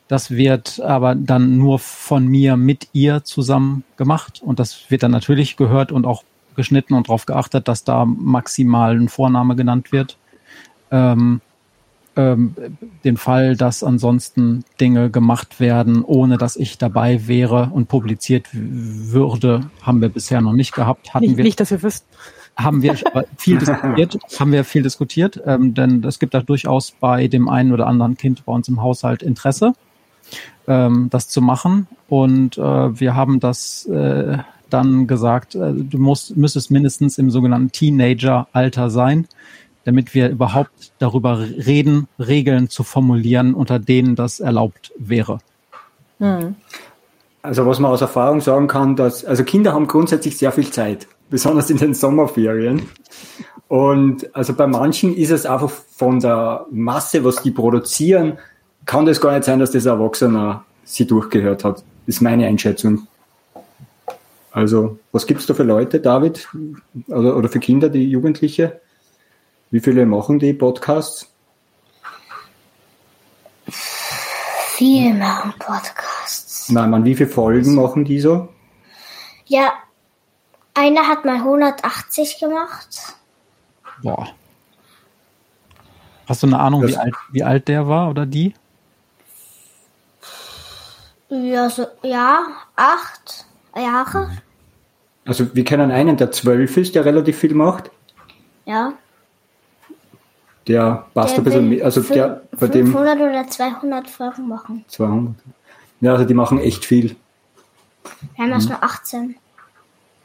S4: das wird aber dann nur von mir mit ihr zusammen gemacht und das wird dann natürlich gehört und auch geschnitten und darauf geachtet, dass da maximal ein Vorname genannt wird. Ähm, ähm, den Fall, dass ansonsten Dinge gemacht werden, ohne dass ich dabei wäre und publiziert würde, haben wir bisher noch nicht gehabt. Hatten
S7: nicht,
S4: wir,
S7: nicht, dass wir wüssten.
S4: Haben wir viel diskutiert, haben wir viel diskutiert, ähm, denn es gibt da durchaus bei dem einen oder anderen Kind bei uns im Haushalt Interesse, ähm, das zu machen. Und äh, wir haben das äh, dann gesagt, äh, du musst, müsstest mindestens im sogenannten Teenager-Alter sein, damit wir überhaupt darüber reden, Regeln zu formulieren, unter denen das erlaubt wäre.
S5: Hm. Also was man aus Erfahrung sagen kann, dass also Kinder haben grundsätzlich sehr viel Zeit, besonders in den Sommerferien. Und also bei manchen ist es einfach von der Masse, was die produzieren, kann das gar nicht sein, dass das Erwachsener sie durchgehört hat. Ist meine Einschätzung. Also, was gibt's da für Leute, David? Oder, oder für Kinder, die Jugendliche? Wie viele machen die Podcasts?
S8: Viele machen Podcasts.
S5: Nein, man, wie viele Folgen machen die so?
S8: Ja, einer hat mal 180 gemacht.
S4: Boah. Hast du eine Ahnung, wie alt, wie alt der war oder die?
S8: Ja, so, ja, acht Jahre.
S5: Also wir kennen einen, der zwölf ist, der relativ viel macht.
S8: Ja.
S5: Der passt
S8: Der
S5: ein bisschen mehr. Also
S8: fün-
S5: der bei dem
S8: 500 oder 200 Folgen machen.
S5: 200. Ja, also die machen echt viel.
S8: Wir haben erst nur 18.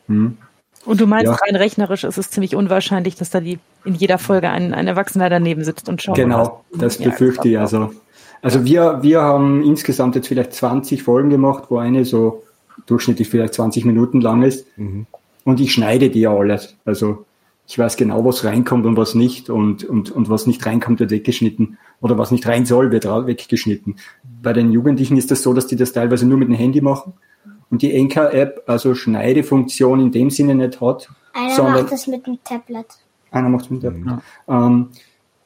S5: Hm.
S7: Und du meinst,
S5: Ja.
S7: rein rechnerisch ist es ziemlich unwahrscheinlich, dass da die in jeder Folge ein, ein Erwachsener daneben sitzt und schaut.
S5: Genau, das
S7: Ja,
S5: befürchte ich also. Also wir, wir haben insgesamt jetzt vielleicht 20 Folgen gemacht, wo eine so durchschnittlich vielleicht 20 Minuten lang ist. Und ich schneide die ja alles. Also ich weiß genau, was reinkommt und was nicht. Und, und, und was nicht reinkommt, wird weggeschnitten. Oder was nicht rein soll, wird weggeschnitten. Bei den Jugendlichen ist das so, dass die das teilweise nur mit dem Handy machen. Und die Enka-App also Schneidefunktion in dem Sinne nicht hat.
S8: Einer
S5: sondern
S8: macht das mit dem Tablet.
S5: einer macht mit der ähm,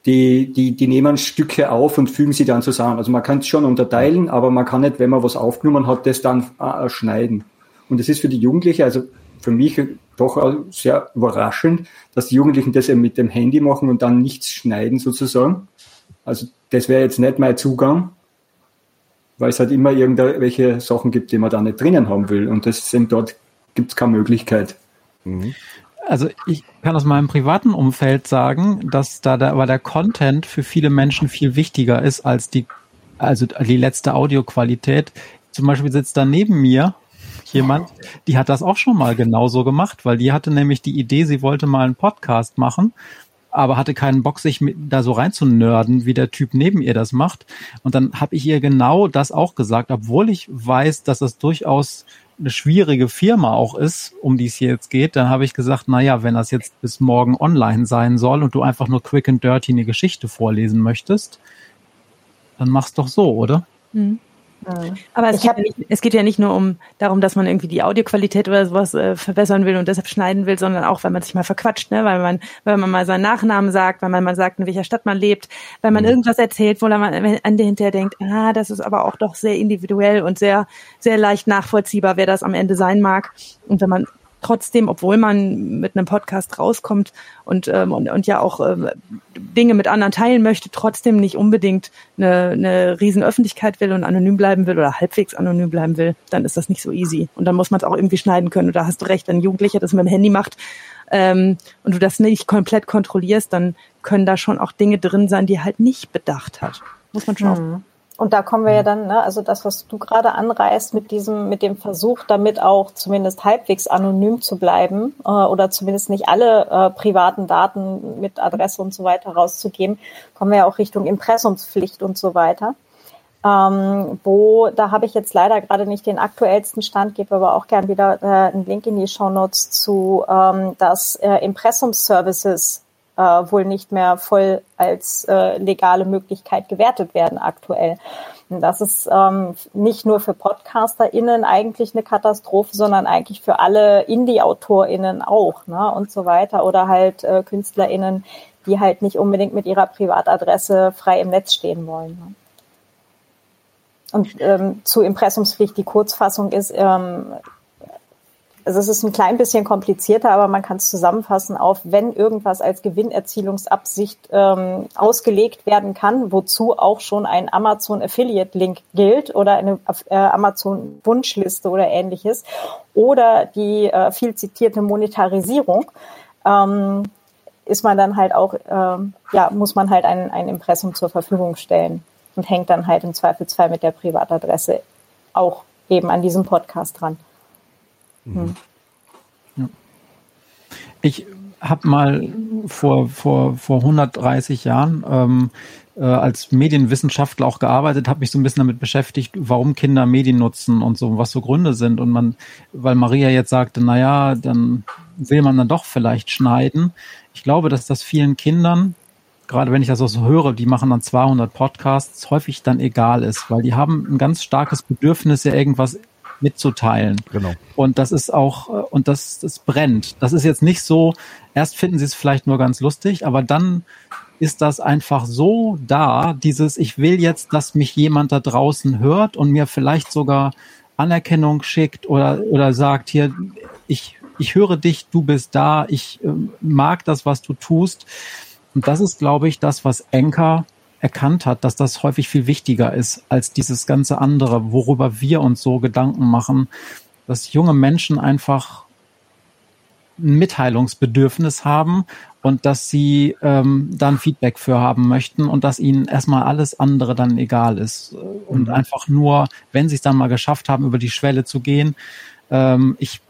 S5: die, die, die nehmen Stücke auf und fügen sie dann zusammen. Also man kann es schon unterteilen, aber man kann nicht, wenn man was aufgenommen hat, das dann äh, schneiden. Und es ist für die Jugendlichen, also für mich doch sehr überraschend, dass die Jugendlichen das eben mit dem Handy machen und dann nichts schneiden sozusagen. Also das wäre jetzt nicht mein Zugang, weil es halt immer irgendwelche Sachen gibt, die man da nicht drinnen haben will. Und das sind dort gibt es keine Möglichkeit.
S4: Also ich kann aus meinem privaten Umfeld sagen, dass da der, aber der Content für viele Menschen viel wichtiger ist als die, also die letzte Audioqualität. Zum Beispiel sitzt da neben mir jemand, die hat das auch schon mal genauso gemacht, weil die hatte nämlich die Idee, sie wollte mal einen Podcast machen, aber hatte keinen Bock, sich mit, da so reinzunörden, wie der Typ neben ihr das macht. Und dann habe ich ihr genau das auch gesagt, obwohl ich weiß, dass das durchaus eine schwierige Firma auch ist, um die es hier jetzt geht, dann habe ich gesagt, na ja, wenn das jetzt bis morgen online sein soll und du einfach nur quick and dirty eine Geschichte vorlesen möchtest, dann mach's doch so, oder?
S7: Mhm. Aber es geht, ja nicht, es geht ja nicht nur um darum, dass man irgendwie die Audioqualität oder sowas äh, verbessern will und deshalb schneiden will, sondern auch, wenn man sich mal verquatscht, ne? weil man, weil man mal seinen Nachnamen sagt, weil man mal sagt, in welcher Stadt man lebt, weil man irgendwas erzählt, wo man am Ende hinterher denkt, ah, das ist aber auch doch sehr individuell und sehr, sehr leicht nachvollziehbar, wer das am Ende sein mag. Und wenn man trotzdem, obwohl man mit einem Podcast rauskommt und, ähm, und, und ja auch ähm, Dinge mit anderen teilen möchte, trotzdem nicht unbedingt eine, eine riesen Öffentlichkeit will und anonym bleiben will oder halbwegs anonym bleiben will, dann ist das nicht so easy. Und dann muss man es auch irgendwie schneiden können. Und da hast du recht, wenn ein Jugendlicher das mit dem Handy macht ähm, und du das nicht komplett kontrollierst, dann können da schon auch Dinge drin sein, die halt nicht bedacht hat. Muss man schon auf
S2: Und da kommen wir ja dann, ne, also das, was du gerade anreißt mit diesem, mit dem Versuch, damit auch zumindest halbwegs anonym zu bleiben äh, oder zumindest nicht alle äh, privaten Daten mit Adresse und so weiter rauszugeben, kommen wir ja auch Richtung Impressumspflicht und so weiter. Ähm, wo, da habe ich jetzt leider gerade nicht den aktuellsten Stand, gebe aber auch gern wieder äh, einen Link in die Show Notes zu, ähm, dass äh, Impressumsservices äh, wohl nicht mehr voll als äh, legale Möglichkeit gewertet werden aktuell. Und das ist ähm, nicht nur für PodcasterInnen eigentlich eine Katastrophe, sondern eigentlich für alle Indie-AutorInnen auch, ne, und so weiter. Oder halt äh, KünstlerInnen, die halt nicht unbedingt mit ihrer Privatadresse frei im Netz stehen wollen. Ne. Und ähm, zu Impressumspflicht, die Kurzfassung ist, ähm, also es ist ein klein bisschen komplizierter, aber man kann es zusammenfassen auf, wenn irgendwas als Gewinnerzielungsabsicht ähm, ausgelegt werden kann, wozu auch schon ein Amazon Affiliate Link gilt oder eine äh, Amazon Wunschliste oder ähnliches oder die äh, viel zitierte Monetarisierung, ähm, ist man dann halt auch, ähm, ja, muss man halt ein, ein Impressum zur Verfügung stellen und hängt dann halt im Zweifelsfall mit der Privatadresse auch eben an diesem Podcast dran.
S4: Ja. Ich habe mal vor, vor, vor 130 Jahren ähm, äh, als Medienwissenschaftler auch gearbeitet, habe mich so ein bisschen damit beschäftigt, warum Kinder Medien nutzen und so, was so Gründe sind. Und man, weil Maria jetzt sagte, na ja, dann will man dann doch vielleicht schneiden. Ich glaube, dass das vielen Kindern, gerade wenn ich das auch so höre, die machen dann 200 Podcasts, häufig dann egal ist, weil die haben ein ganz starkes Bedürfnis, ja irgendwas mitzuteilen.
S6: Genau.
S4: Und das ist auch, äh, und das, das brennt. Das ist jetzt nicht so, erst finden sie es vielleicht nur ganz lustig, aber dann ist das einfach so da, dieses, ich will jetzt, dass mich jemand da draußen hört und mir vielleicht sogar Anerkennung schickt oder, oder sagt, hier, ich, ich höre dich, du bist da, ich äh, mag das, was du tust. Und das ist, glaube ich, das, was Enker erkannt hat, dass das häufig viel wichtiger ist als dieses ganze andere, worüber wir uns so Gedanken machen, dass junge Menschen einfach ein Mitteilungsbedürfnis haben und dass sie ähm, dann Feedback für haben möchten und dass ihnen erstmal alles andere dann egal ist und mhm. einfach nur, wenn sie es dann mal geschafft haben, über die Schwelle zu gehen, ähm, ich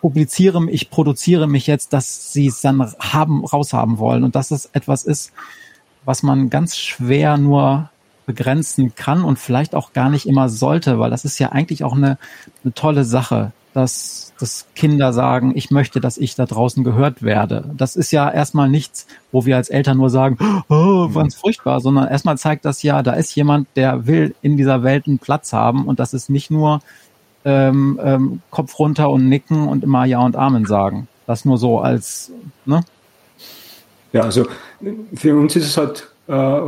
S4: publiziere, ich produziere mich jetzt, dass sie es dann haben, raushaben wollen und dass es etwas ist, was man ganz schwer nur begrenzen kann und vielleicht auch gar nicht immer sollte, weil das ist ja eigentlich auch eine, eine tolle Sache, dass, dass Kinder sagen, ich möchte, dass ich da draußen gehört werde. Das ist ja erstmal nichts, wo wir als Eltern nur sagen, oh, ganz furchtbar, sondern erstmal zeigt das ja, da ist jemand, der will in dieser Welt einen Platz haben und das ist nicht nur ähm, ähm, Kopf runter und nicken und immer Ja und Amen sagen. Das nur so als, ne?
S5: Ja, also für uns ist es halt äh,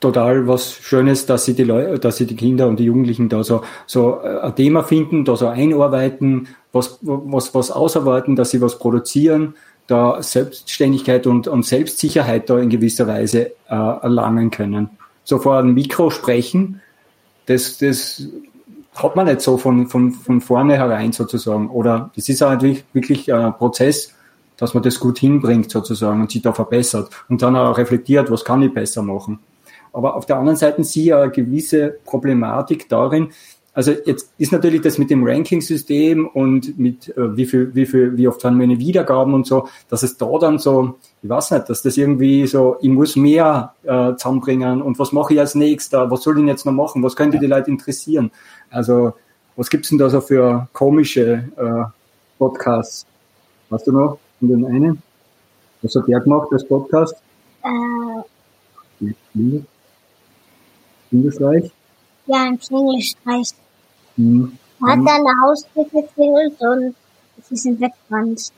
S5: total was Schönes, dass sie die Leute, dass sie die Kinder und die Jugendlichen da so, so äh, ein Thema finden, da so einarbeiten, was, was, was ausarbeiten, dass sie was produzieren, da Selbstständigkeit und, und Selbstsicherheit da in gewisser Weise äh, erlangen können. So vor einem Mikro sprechen, das, das hat man nicht so von, von, von vorne herein sozusagen. Oder das ist eigentlich wirklich ein Prozess, dass man das gut hinbringt sozusagen und sich da verbessert und dann auch reflektiert, was kann ich besser machen. Aber auf der anderen Seite sehe ich eine gewisse Problematik darin, also jetzt ist natürlich das mit dem Ranking-System und mit äh, wie viel, wie viel, wie oft haben meine Wiedergaben und so, dass es da dann so, ich weiß nicht, dass das irgendwie so, ich muss mehr äh, zusammenbringen und was mache ich als nächster, was soll ich denn jetzt noch machen, was könnte die Leute interessieren? Also was gibt's denn da so für komische äh, Podcasts? Weißt du noch? Von den einen? Was hat der gemacht als Podcast? Äh. Kinderstreich?
S8: Ja, ein Klingelstreich. Hm. Er hat dann eine Haustür geklingelt und sie sind weggerannt.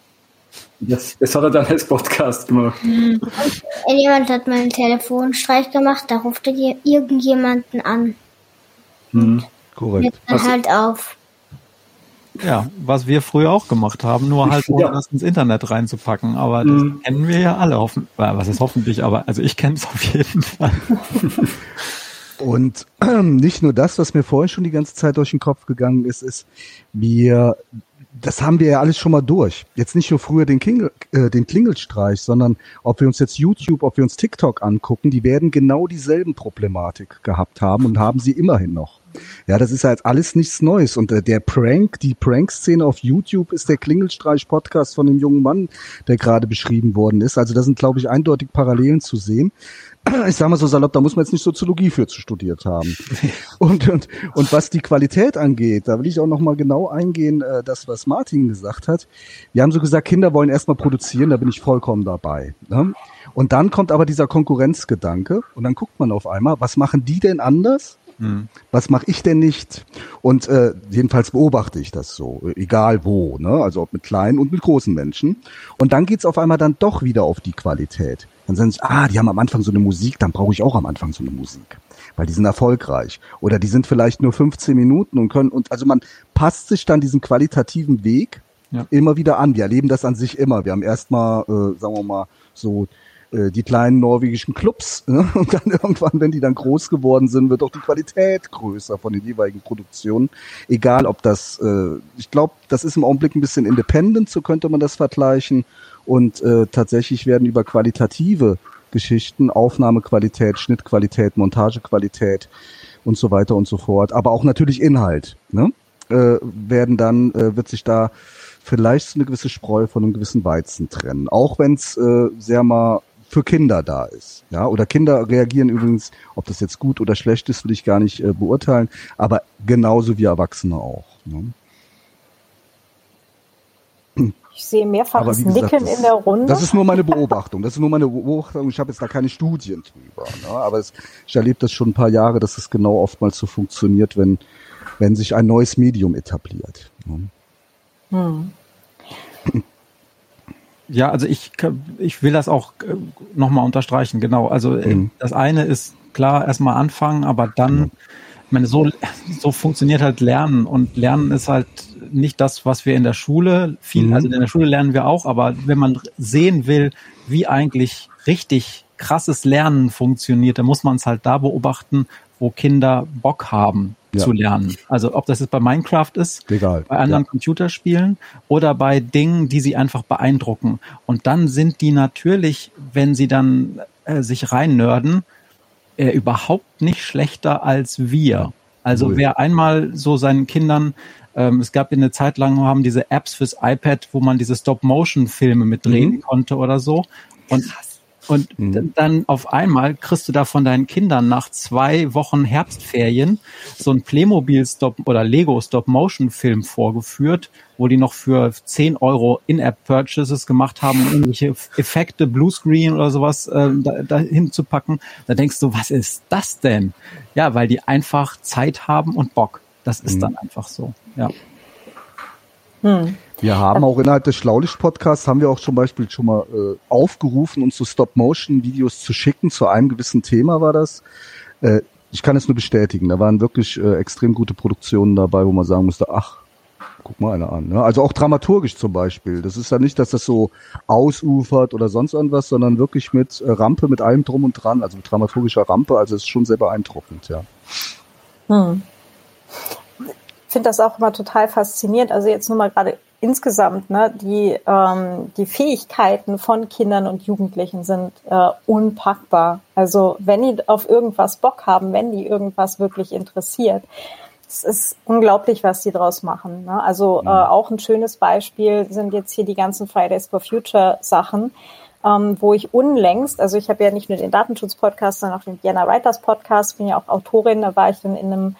S5: Das, das hat er dann als Podcast gemacht.
S8: Mhm. Und jemand hat mal einen Telefonstreich gemacht, da ruft er irgendjemanden an.
S6: Mhm. Korrekt.
S8: Dann halt auf.
S4: Ja, was wir früher auch gemacht haben, nur halt ohne
S5: ja.
S4: das ins Internet reinzupacken. Aber das
S5: Mhm.
S4: kennen wir ja alle. Hoffen, äh, was ist hoffentlich, aber also ich kenne es auf jeden Fall.
S6: Und ähm, nicht nur das, was mir vorhin schon die ganze Zeit durch den Kopf gegangen ist, ist, wir, das haben wir ja alles schon mal durch. Jetzt nicht nur früher den, Klingel, äh, den Klingelstreich, sondern ob wir uns jetzt YouTube, ob wir uns TikTok angucken, die werden genau dieselben Problematik gehabt haben und haben sie immerhin noch. Ja, das ist halt alles nichts Neues. Und äh, der Prank, die Prank-Szene auf YouTube ist der Klingelstreich-Podcast von dem jungen Mann, der gerade beschrieben worden ist. Also da sind, glaube ich, eindeutig Parallelen zu sehen. Ich sage mal so salopp, da muss man jetzt nicht Soziologie für zu studiert haben. Und, und, und was die Qualität angeht, da will ich auch noch mal genau eingehen, äh, das, was Martin gesagt hat. Wir haben so gesagt, Kinder wollen erstmal produzieren, da bin ich vollkommen dabei. Ne? Und dann kommt aber dieser Konkurrenzgedanke und dann guckt man auf einmal, was machen die denn anders?
S4: Hm.
S6: Was mache ich denn nicht? Und äh, jedenfalls beobachte ich das so, egal wo, ne? also ob mit kleinen und mit großen Menschen. Und dann geht's auf einmal dann doch wieder auf die Qualität. Dann sagen sie, ah, die haben am Anfang so eine Musik, dann brauche ich auch am Anfang so eine Musik, weil die sind erfolgreich. Oder die sind vielleicht nur 15 Minuten und können, und also man passt sich dann diesen qualitativen Weg ja. immer wieder an. Wir erleben das an sich immer. Wir haben erstmal, äh, sagen wir mal, so äh, die kleinen norwegischen Clubs. Ne? Und dann irgendwann, wenn die dann groß geworden sind, wird auch die Qualität größer von den jeweiligen Produktionen. Egal, ob das, äh, ich glaube, das ist im Augenblick ein bisschen independent, so könnte man das vergleichen. Und äh, tatsächlich werden über qualitative Geschichten, Aufnahmequalität, Schnittqualität, Montagequalität und so weiter und so fort, aber auch natürlich Inhalt, ne? äh, werden dann, äh, wird sich da vielleicht so eine gewisse Spreu von einem gewissen Weizen trennen. Auch wenn es äh, sehr mal für Kinder da ist. Ja, oder Kinder reagieren übrigens, ob das jetzt gut oder schlecht ist, will ich gar nicht äh, beurteilen, aber genauso wie Erwachsene auch. Ne?
S2: Ich sehe mehrfaches gesagt, Nicken
S6: das,
S2: in der Runde.
S6: Das ist nur meine Beobachtung. Das ist nur meine Beobachtung. Ich habe jetzt da keine Studien drüber. Ne? Aber es, ich erlebe das schon ein paar Jahre, dass es genau oftmals so funktioniert, wenn, wenn sich ein neues Medium etabliert. Ne? Hm.
S4: Ja, also ich, ich will das auch äh, nochmal unterstreichen, genau. Also äh, mhm. das eine ist klar, erstmal anfangen, aber dann, mhm. ich meine, so, so funktioniert halt Lernen und Lernen ist halt nicht das, was wir in der Schule, viel, mhm. also in der Schule lernen wir auch, aber wenn man sehen will, wie eigentlich richtig krasses Lernen funktioniert, dann muss man es halt da beobachten, wo Kinder Bock haben ja. zu lernen. Also ob das jetzt bei Minecraft ist,
S6: Egal.
S4: bei anderen ja. Computerspielen oder bei Dingen, die sie einfach beeindrucken. Und dann sind die natürlich, wenn sie dann äh, sich reinnörden, äh, überhaupt nicht schlechter als wir. Also Null. wer einmal so seinen Kindern ähm, es gab eine Zeit lang haben diese Apps fürs iPad, wo man diese Stop-Motion-Filme mitdrehen mhm. konnte oder so. Und. Und mhm. dann auf einmal kriegst du da von deinen Kindern nach zwei Wochen Herbstferien so ein Playmobil Stop oder Lego Stop Motion Film vorgeführt, wo die noch für 10 Euro In-App Purchases gemacht haben, um irgendwelche Effekte, Bluescreen oder sowas äh, da, da hinzupacken. Da denkst du, was ist das denn? Ja, weil die einfach Zeit haben und Bock. Das ist mhm. dann einfach so. Ja.
S6: Hm. Wir haben auch innerhalb des Schlaulicht-Podcasts haben wir auch zum Beispiel schon mal äh, aufgerufen, uns so Stop-Motion-Videos zu schicken. Zu einem gewissen Thema war das. Äh, ich kann es nur bestätigen. Da waren wirklich äh, extrem gute Produktionen dabei, wo man sagen musste, ach, guck mal eine an. Ne? Also auch dramaturgisch zum Beispiel. Das ist ja nicht, dass das so ausufert oder sonst irgendwas, sondern wirklich mit äh, Rampe, mit allem drum und dran, also mit dramaturgischer Rampe. Also es ist schon sehr beeindruckend, ja. Hm
S2: finde das auch immer total faszinierend. Also jetzt nur mal gerade insgesamt, ne, die, ähm, die Fähigkeiten von Kindern und Jugendlichen sind äh, unpackbar. Also wenn die auf irgendwas Bock haben, wenn die irgendwas wirklich interessiert, es ist unglaublich, was die draus machen. Ne? Also äh, auch ein schönes Beispiel sind jetzt hier die ganzen Fridays for Future Sachen. Ähm, wo ich unlängst, also ich habe ja nicht nur den Datenschutz-Podcast, sondern auch den Vienna Writers Podcast, bin ja auch Autorin, da war ich dann in einem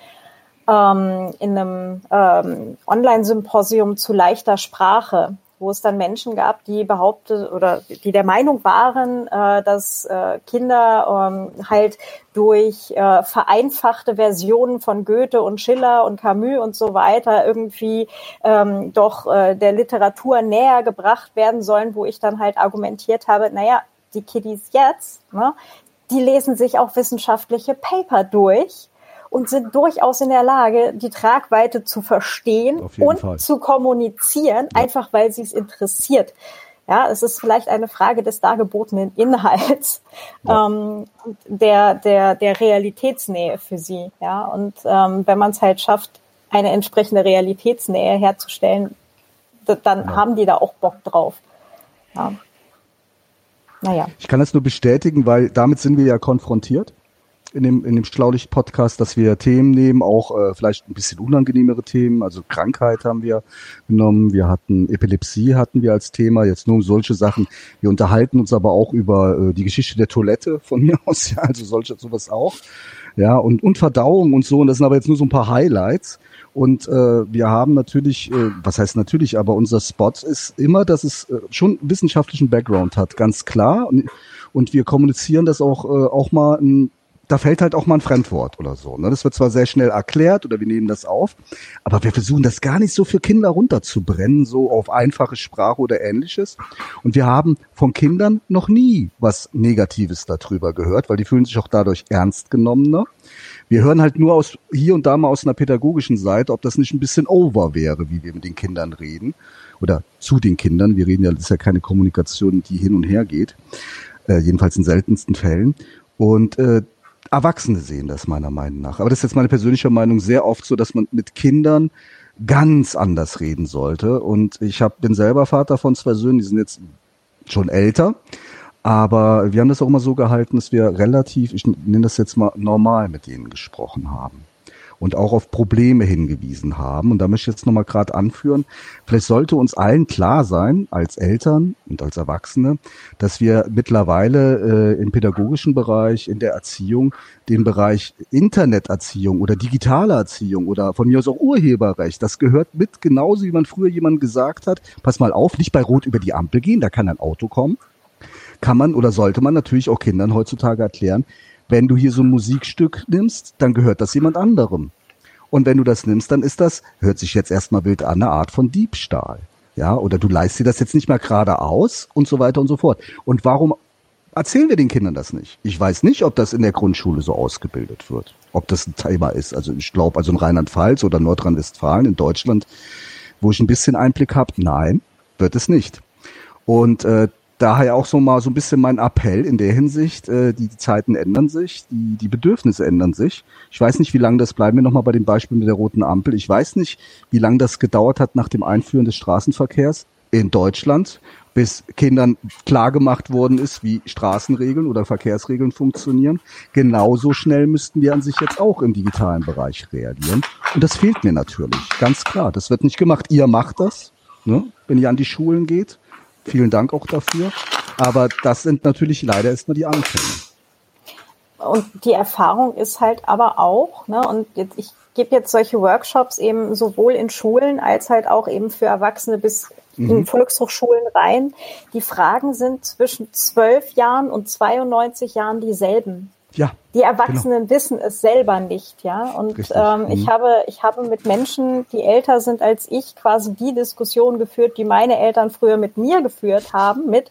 S2: ähm, in einem ähm, Online-Symposium zu leichter Sprache, wo es dann Menschen gab, die behauptet oder die der Meinung waren, äh, dass äh, Kinder ähm, halt durch äh, vereinfachte Versionen von Goethe und Schiller und Camus und so weiter irgendwie ähm, doch äh, der Literatur näher gebracht werden sollen, wo ich dann halt argumentiert habe, naja, die Kiddies jetzt, ne, die lesen sich auch wissenschaftliche Paper durch und sind durchaus in der Lage, die Tragweite zu verstehen und Fall. zu kommunizieren, ja. einfach weil sie es interessiert. Ja, es ist vielleicht eine Frage des dargebotenen Inhalts, ja. ähm, der, der, der Realitätsnähe für sie. Ja, und ähm, wenn man es halt schafft, eine entsprechende Realitätsnähe herzustellen, dann ja. haben die da auch Bock drauf. Ja.
S6: Naja. Ich kann das nur bestätigen, weil damit sind wir ja konfrontiert in dem, in dem Schlaulicht-Podcast, dass wir Themen nehmen, auch äh, vielleicht ein bisschen unangenehmere Themen. Also Krankheit haben wir genommen, wir hatten Epilepsie hatten wir als Thema, jetzt nur um solche Sachen. Wir unterhalten uns aber auch über äh, die Geschichte der Toilette von mir aus, ja, also solche sowas auch. Ja, und, und Verdauung und so. Und das sind aber jetzt nur so ein paar Highlights. Und äh, wir haben natürlich, äh, was heißt natürlich, aber unser Spot ist immer, dass es äh, schon wissenschaftlichen Background hat, ganz klar. Und, und wir kommunizieren das auch, äh, auch mal ein da fällt halt auch mal ein Fremdwort oder so. Ne? Das wird zwar sehr schnell erklärt oder wir nehmen das auf, aber wir versuchen das gar nicht so für Kinder runterzubrennen, so auf einfache Sprache oder ähnliches. Und wir haben von Kindern noch nie was Negatives darüber gehört, weil die fühlen sich auch dadurch ernst genommen. Ne? Wir hören halt nur aus hier und da mal aus einer pädagogischen Seite, ob das nicht ein bisschen over wäre, wie wir mit den Kindern reden. oder zu den Kindern. Wir reden ja, das ist ja keine Kommunikation, die hin und her geht, äh, jedenfalls in seltensten Fällen. Und äh, Erwachsene sehen das meiner Meinung nach. Aber das ist jetzt meine persönliche Meinung sehr oft so, dass man mit Kindern ganz anders reden sollte. Und ich hab, bin selber Vater von zwei Söhnen, die sind jetzt schon älter. Aber wir haben das auch immer so gehalten, dass wir relativ, ich nenne das jetzt mal normal mit denen gesprochen haben und auch auf Probleme hingewiesen haben. Und da möchte ich jetzt nochmal gerade anführen, vielleicht sollte uns allen klar sein, als Eltern und als Erwachsene, dass wir mittlerweile äh, im pädagogischen Bereich, in der Erziehung, den Bereich Interneterziehung oder digitale Erziehung oder von mir aus auch Urheberrecht, das gehört mit genauso wie man früher jemand gesagt hat, pass mal auf, nicht bei Rot über die Ampel gehen, da kann ein Auto kommen, kann man oder sollte man natürlich auch Kindern heutzutage erklären, wenn du hier so ein Musikstück nimmst, dann gehört das jemand anderem. Und wenn du das nimmst, dann ist das, hört sich jetzt erstmal wild an, eine Art von Diebstahl. Ja, oder du leist dir das jetzt nicht mehr gerade aus und so weiter und so fort. Und warum erzählen wir den Kindern das nicht? Ich weiß nicht, ob das in der Grundschule so ausgebildet wird. Ob das ein Thema ist. Also ich glaube, also in Rheinland-Pfalz oder Nordrhein-Westfalen, in Deutschland, wo ich ein bisschen Einblick habe, nein, wird es nicht. Und äh, daher auch so mal so ein bisschen mein Appell in der Hinsicht, äh, die, die Zeiten ändern sich, die, die Bedürfnisse ändern sich. Ich weiß nicht, wie lange das, bleiben wir nochmal bei dem Beispiel mit der roten Ampel, ich weiß nicht, wie lange das gedauert hat nach dem Einführen des Straßenverkehrs in Deutschland, bis Kindern klargemacht worden ist, wie Straßenregeln oder Verkehrsregeln funktionieren. Genauso schnell müssten wir an sich jetzt auch im digitalen Bereich reagieren. Und das fehlt mir natürlich, ganz klar. Das wird nicht gemacht. Ihr macht das, ne, wenn ihr an die Schulen geht Vielen Dank auch dafür. Aber das sind natürlich leider erstmal die Anfänge.
S2: Und die Erfahrung ist halt aber auch, ne, und jetzt, ich gebe jetzt solche Workshops eben sowohl in Schulen als halt auch eben für Erwachsene bis mhm. in Volkshochschulen rein. Die Fragen sind zwischen zwölf Jahren und 92 Jahren dieselben.
S6: Ja.
S2: Die Erwachsenen genau. wissen es selber nicht, ja. Und ähm, ich mhm. habe, ich habe mit Menschen, die älter sind als ich, quasi die Diskussion geführt, die meine Eltern früher mit mir geführt haben, mit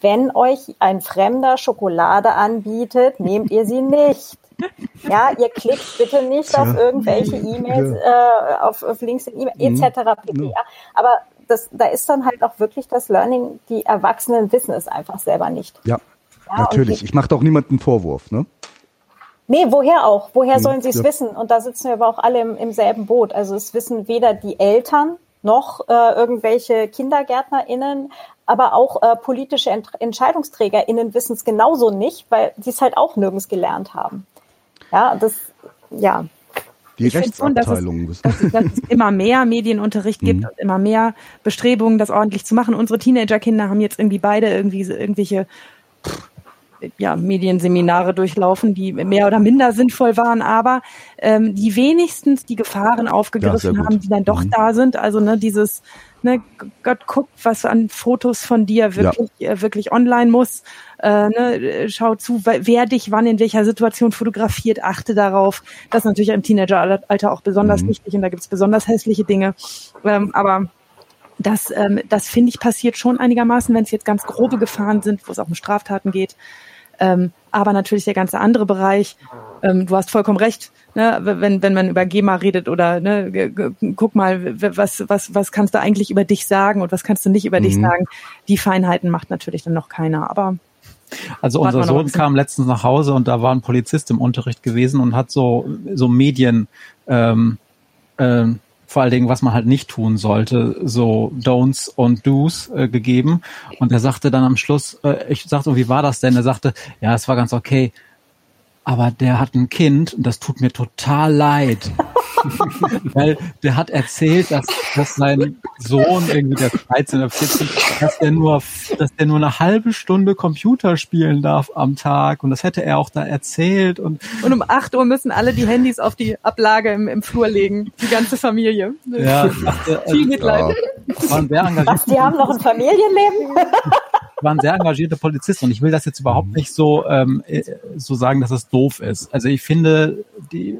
S2: wenn euch ein Fremder Schokolade anbietet, nehmt ihr sie nicht. Ja, ihr klickt bitte nicht Tja. auf irgendwelche E-Mails, ja. äh, auf, auf Links in E-Mail, mhm. etc. pp. Ja. Aber das, da ist dann halt auch wirklich das Learning, die Erwachsenen wissen es einfach selber nicht.
S6: Ja, ja natürlich. Ich mache doch niemanden Vorwurf, ne?
S2: Nee, woher auch? Woher hm, sollen sie es ja. wissen? Und da sitzen wir aber auch alle im, im selben Boot. Also es wissen weder die Eltern noch äh, irgendwelche KindergärtnerInnen, aber auch äh, politische Ent EntscheidungsträgerInnen wissen es genauso nicht, weil sie es halt auch nirgends gelernt haben. Ja, das, ja.
S6: Die ich Rechtsabteilung.
S7: Schon, dass, es, dass, dass es immer mehr Medienunterricht gibt mhm. und immer mehr Bestrebungen, das ordentlich zu machen. Unsere Teenagerkinder haben jetzt irgendwie beide irgendwie irgendwelche ja, Medienseminare durchlaufen, die mehr oder minder sinnvoll waren, aber ähm, die wenigstens die Gefahren aufgegriffen ja, haben, die dann doch mhm. da sind. Also ne, dieses, ne, Gott guckt, was an Fotos von dir wirklich, ja. äh, wirklich online muss. Äh, ne, schau zu, wer dich wann in welcher Situation fotografiert, achte darauf. Das ist natürlich im Teenageralter auch besonders mhm. wichtig und da gibt's besonders hässliche Dinge. Ähm, aber das, ähm, das finde ich passiert schon einigermaßen, wenn es jetzt ganz grobe Gefahren sind, wo es auch um Straftaten geht. Ähm, aber natürlich der ganze andere Bereich. Ähm, du hast vollkommen recht, ne? wenn, wenn man über GEMA redet oder ne, guck mal, was, was, was kannst du eigentlich über dich sagen und was kannst du nicht über mhm. dich sagen. Die Feinheiten macht natürlich dann noch keiner. Aber
S4: also unser Sohn kam letztens nach Hause und da war ein Polizist im Unterricht gewesen und hat so so Medien ähm, ähm, vor allen Dingen, was man halt nicht tun sollte, so Don'ts und Do's äh, gegeben. Und er sagte dann am Schluss, äh, ich sagte, wie war das denn? Er sagte, ja, es war ganz okay aber der hat ein Kind und das tut mir total leid. Weil der hat erzählt, dass, dass sein Sohn, irgendwie der 13 oder 14, dass der nur, dass der nur eine halbe Stunde Computer spielen darf am Tag und das hätte er auch da erzählt und.
S7: Und um 8 Uhr müssen alle die Handys auf die Ablage im, im Flur legen. Die ganze Familie.
S4: Ja, dachte, Viel Mitleid.
S2: Ja. Was, die haben noch ein Familienleben?
S4: waren sehr engagierte Polizisten und ich will das jetzt überhaupt nicht so, ähm, äh, so sagen, dass es doof ist. Also ich finde, die,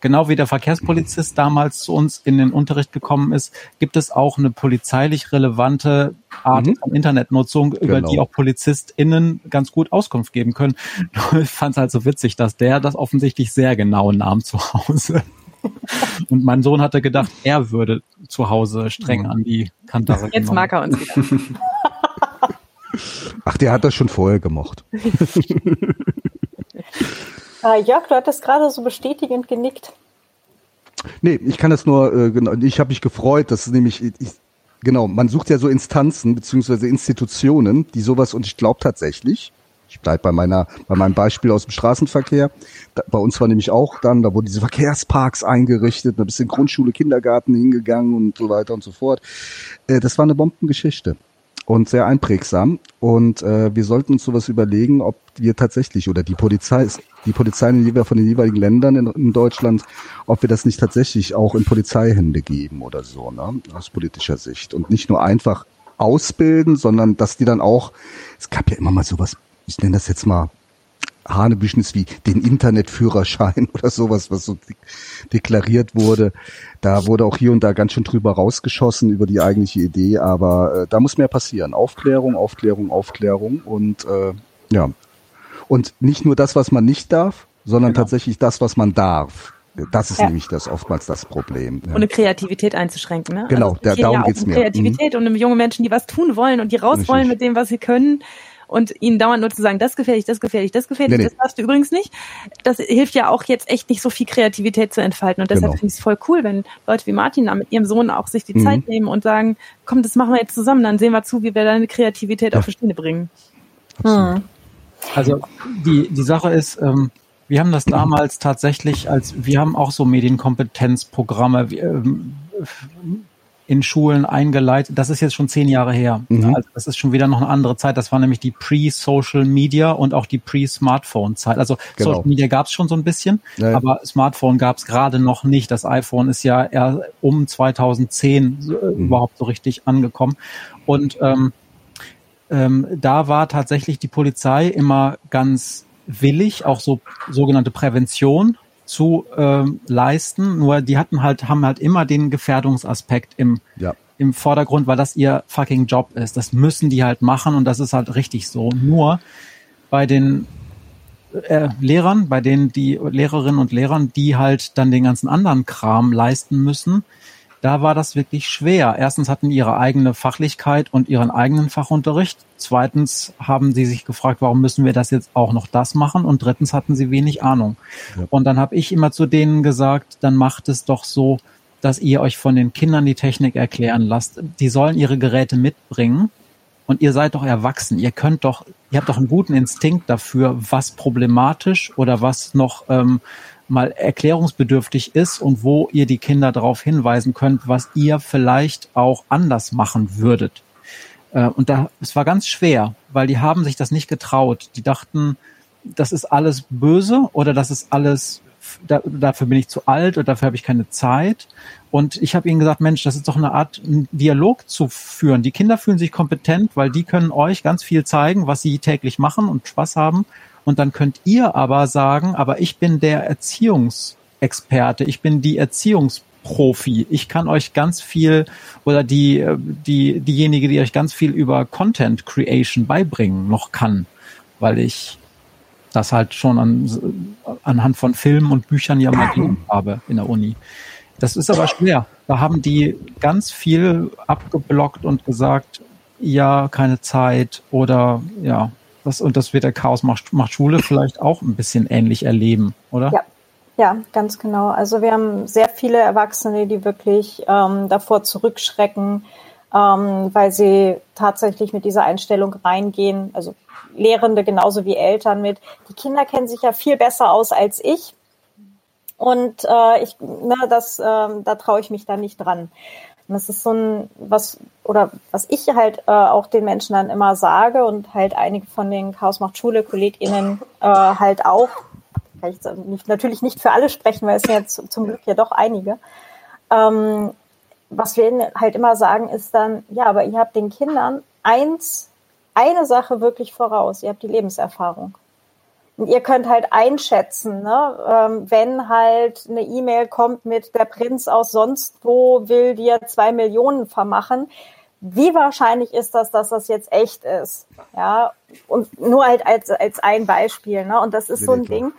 S4: genau wie der Verkehrspolizist damals zu uns in den Unterricht gekommen ist, gibt es auch eine polizeilich relevante Art mhm. von Internetnutzung, über genau. die auch PolizistInnen ganz gut Auskunft geben können. Ich fand es halt so witzig, dass der das offensichtlich sehr genau nahm zu Hause. Und mein Sohn hatte gedacht, er würde zu Hause streng an die Kantare
S7: Jetzt mag er uns wieder.
S6: Ach, der hat das schon vorher gemocht.
S2: Äh, Jörg, du hattest gerade so bestätigend genickt.
S6: Nee, ich kann das nur, äh, genau, ich habe mich gefreut, dass nämlich, ich, genau, man sucht ja so Instanzen beziehungsweise Institutionen, die sowas, und ich glaube tatsächlich, ich bleibe bei meiner, bei meinem Beispiel aus dem Straßenverkehr. Da, bei uns war nämlich auch dann, da wurden diese Verkehrsparks eingerichtet, ein bisschen Grundschule, Kindergarten hingegangen und so weiter und so fort. Äh, das war eine Bombengeschichte und sehr einprägsam. Und äh, wir sollten uns sowas überlegen, ob wir tatsächlich oder die Polizei, die Polizei von den jeweiligen Ländern in, in Deutschland, ob wir das nicht tatsächlich auch in Polizeihände geben oder so, ne? aus politischer Sicht. Und nicht nur einfach ausbilden, sondern dass die dann auch, es gab ja immer mal sowas, ich nenne das jetzt mal Hanebüchnis wie den Internetführerschein oder sowas, was so deklariert wurde. Da wurde auch hier und da ganz schön drüber rausgeschossen über die eigentliche Idee, aber äh, da muss mehr passieren. Aufklärung, Aufklärung, Aufklärung und äh, ja. Und nicht nur das, was man nicht darf, sondern genau. tatsächlich das, was man darf. Das ist ja. nämlich das oftmals das Problem.
S7: Ja. Und eine Kreativität einzuschränken. Ne?
S6: Genau, also, da, darum ja geht's
S7: um
S6: mir.
S7: Kreativität mhm. und um junge Menschen, die was tun wollen und die raus wollen mit dem, was sie können und ihnen dauernd nur zu sagen, das gefährlich, das gefährlich, das gefährlich, nee, das darfst du übrigens nicht. Das hilft ja auch jetzt echt nicht so viel Kreativität zu entfalten. Und deshalb genau. finde ich es voll cool, wenn Leute wie Martin da mit ihrem Sohn auch sich die mhm. Zeit nehmen und sagen, komm, das machen wir jetzt zusammen, dann sehen wir zu, wie wir deine Kreativität ja. auf die Schiene bringen.
S4: Hm. Also die, die Sache ist, ähm, wir haben das damals tatsächlich als, wir haben auch so Medienkompetenzprogramme, ähm, in Schulen eingeleitet. Das ist jetzt schon zehn Jahre her. Mhm. Also das ist schon wieder noch eine andere Zeit. Das war nämlich die Pre-Social Media und auch die Pre-Smartphone-Zeit. Also genau. Social Media gab es schon so ein bisschen, ja, ja. aber Smartphone gab es gerade noch nicht. Das iPhone ist ja eher um 2010 äh, mhm. überhaupt so richtig angekommen. Und ähm, ähm, da war tatsächlich die Polizei immer ganz willig, auch so sogenannte Prävention zu ähm, leisten. Nur die hatten halt, haben halt immer den Gefährdungsaspekt im, ja. im Vordergrund, weil das ihr fucking Job ist. Das müssen die halt machen und das ist halt richtig so. Nur bei den äh, Lehrern, bei denen die Lehrerinnen und Lehrern, die halt dann den ganzen anderen Kram leisten müssen, da war das wirklich schwer. Erstens hatten ihre eigene Fachlichkeit und ihren eigenen Fachunterricht. Zweitens haben sie sich gefragt, warum müssen wir das jetzt auch noch das machen? Und drittens hatten sie wenig Ahnung. Ja. Und dann habe ich immer zu denen gesagt, dann macht es doch so, dass ihr euch von den Kindern die Technik erklären lasst. Die sollen ihre Geräte mitbringen. Und ihr seid doch erwachsen. Ihr könnt doch, ihr habt doch einen guten Instinkt dafür, was problematisch oder was noch ähm, mal erklärungsbedürftig ist und wo ihr die Kinder darauf hinweisen könnt, was ihr vielleicht auch anders machen würdet. Äh, und da, es war ganz schwer, weil die haben sich das nicht getraut. Die dachten, das ist alles böse oder das ist alles, da, dafür bin ich zu alt oder dafür habe ich keine Zeit. Und ich habe ihnen gesagt, Mensch, das ist doch eine Art, einen Dialog zu führen. Die Kinder fühlen sich kompetent, weil die können euch ganz viel zeigen, was sie täglich machen und Spaß haben. Und dann könnt ihr aber sagen, aber ich bin der Erziehungsexperte, ich bin die Erziehungsprofi. Ich kann euch ganz viel oder die, die, diejenige, die euch ganz viel über Content Creation beibringen noch kann, weil ich das halt schon an, anhand von Filmen und Büchern ja mal gelernt habe in der Uni. Das ist aber schwer. Da haben die ganz viel abgeblockt und gesagt, ja, keine Zeit oder ja, das, und das wird der Chaos macht, macht Schule vielleicht auch ein bisschen ähnlich erleben, oder?
S2: Ja. Ja, ganz genau. Also wir haben sehr viele Erwachsene, die wirklich ähm, davor zurückschrecken, ähm, weil sie tatsächlich mit dieser Einstellung reingehen. Also Lehrende genauso wie Eltern mit. Die Kinder kennen sich ja viel besser aus als ich. Und äh, ich, ne, das, äh, da traue ich mich da nicht dran. Und das ist so ein, was, oder was ich halt äh, auch den Menschen dann immer sage und halt einige von den Chaos macht Schule KollegInnen äh, halt auch, kann ich nicht, natürlich nicht für alle sprechen, weil es sind jetzt zum Glück ja doch einige. Ähm, was wir ihnen halt immer sagen, ist dann, ja, aber ihr habt den Kindern eins, eine Sache wirklich voraus, ihr habt die Lebenserfahrung. Und ihr könnt halt einschätzen, ne? ähm, wenn halt eine E-Mail kommt mit der Prinz aus sonst wo will dir zwei Millionen vermachen. Wie wahrscheinlich ist das, dass das jetzt echt ist? Ja, und nur halt als, als ein Beispiel. Ne? Und das ist so ein Ding.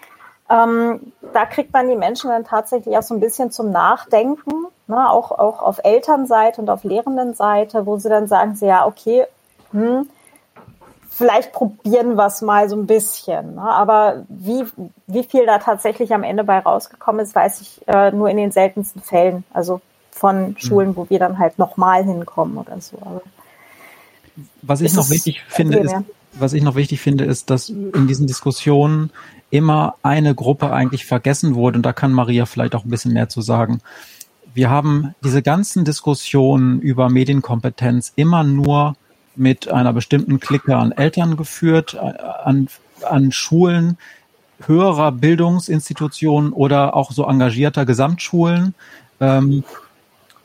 S2: ähm, da kriegt man die Menschen dann tatsächlich auch so ein bisschen zum Nachdenken, ne? auch, auch auf Elternseite und auf Lehrendenseite, wo sie dann sagen, sie, ja, okay, hm, vielleicht probieren wir es mal so ein bisschen. Ne? Aber wie, wie viel da tatsächlich am Ende bei rausgekommen ist, weiß ich äh, nur in den seltensten Fällen. Also von mhm. Schulen, wo wir dann halt nochmal hinkommen oder so. Aber
S4: was ich noch wichtig finde, ist, was ich noch wichtig finde, ist, dass in diesen Diskussionen immer eine Gruppe eigentlich vergessen wurde. Und da kann Maria vielleicht auch ein bisschen mehr zu sagen. Wir haben diese ganzen Diskussionen über Medienkompetenz immer nur mit einer bestimmten Clique an Eltern geführt, an, an Schulen, höherer Bildungsinstitutionen oder auch so engagierter Gesamtschulen. Ähm,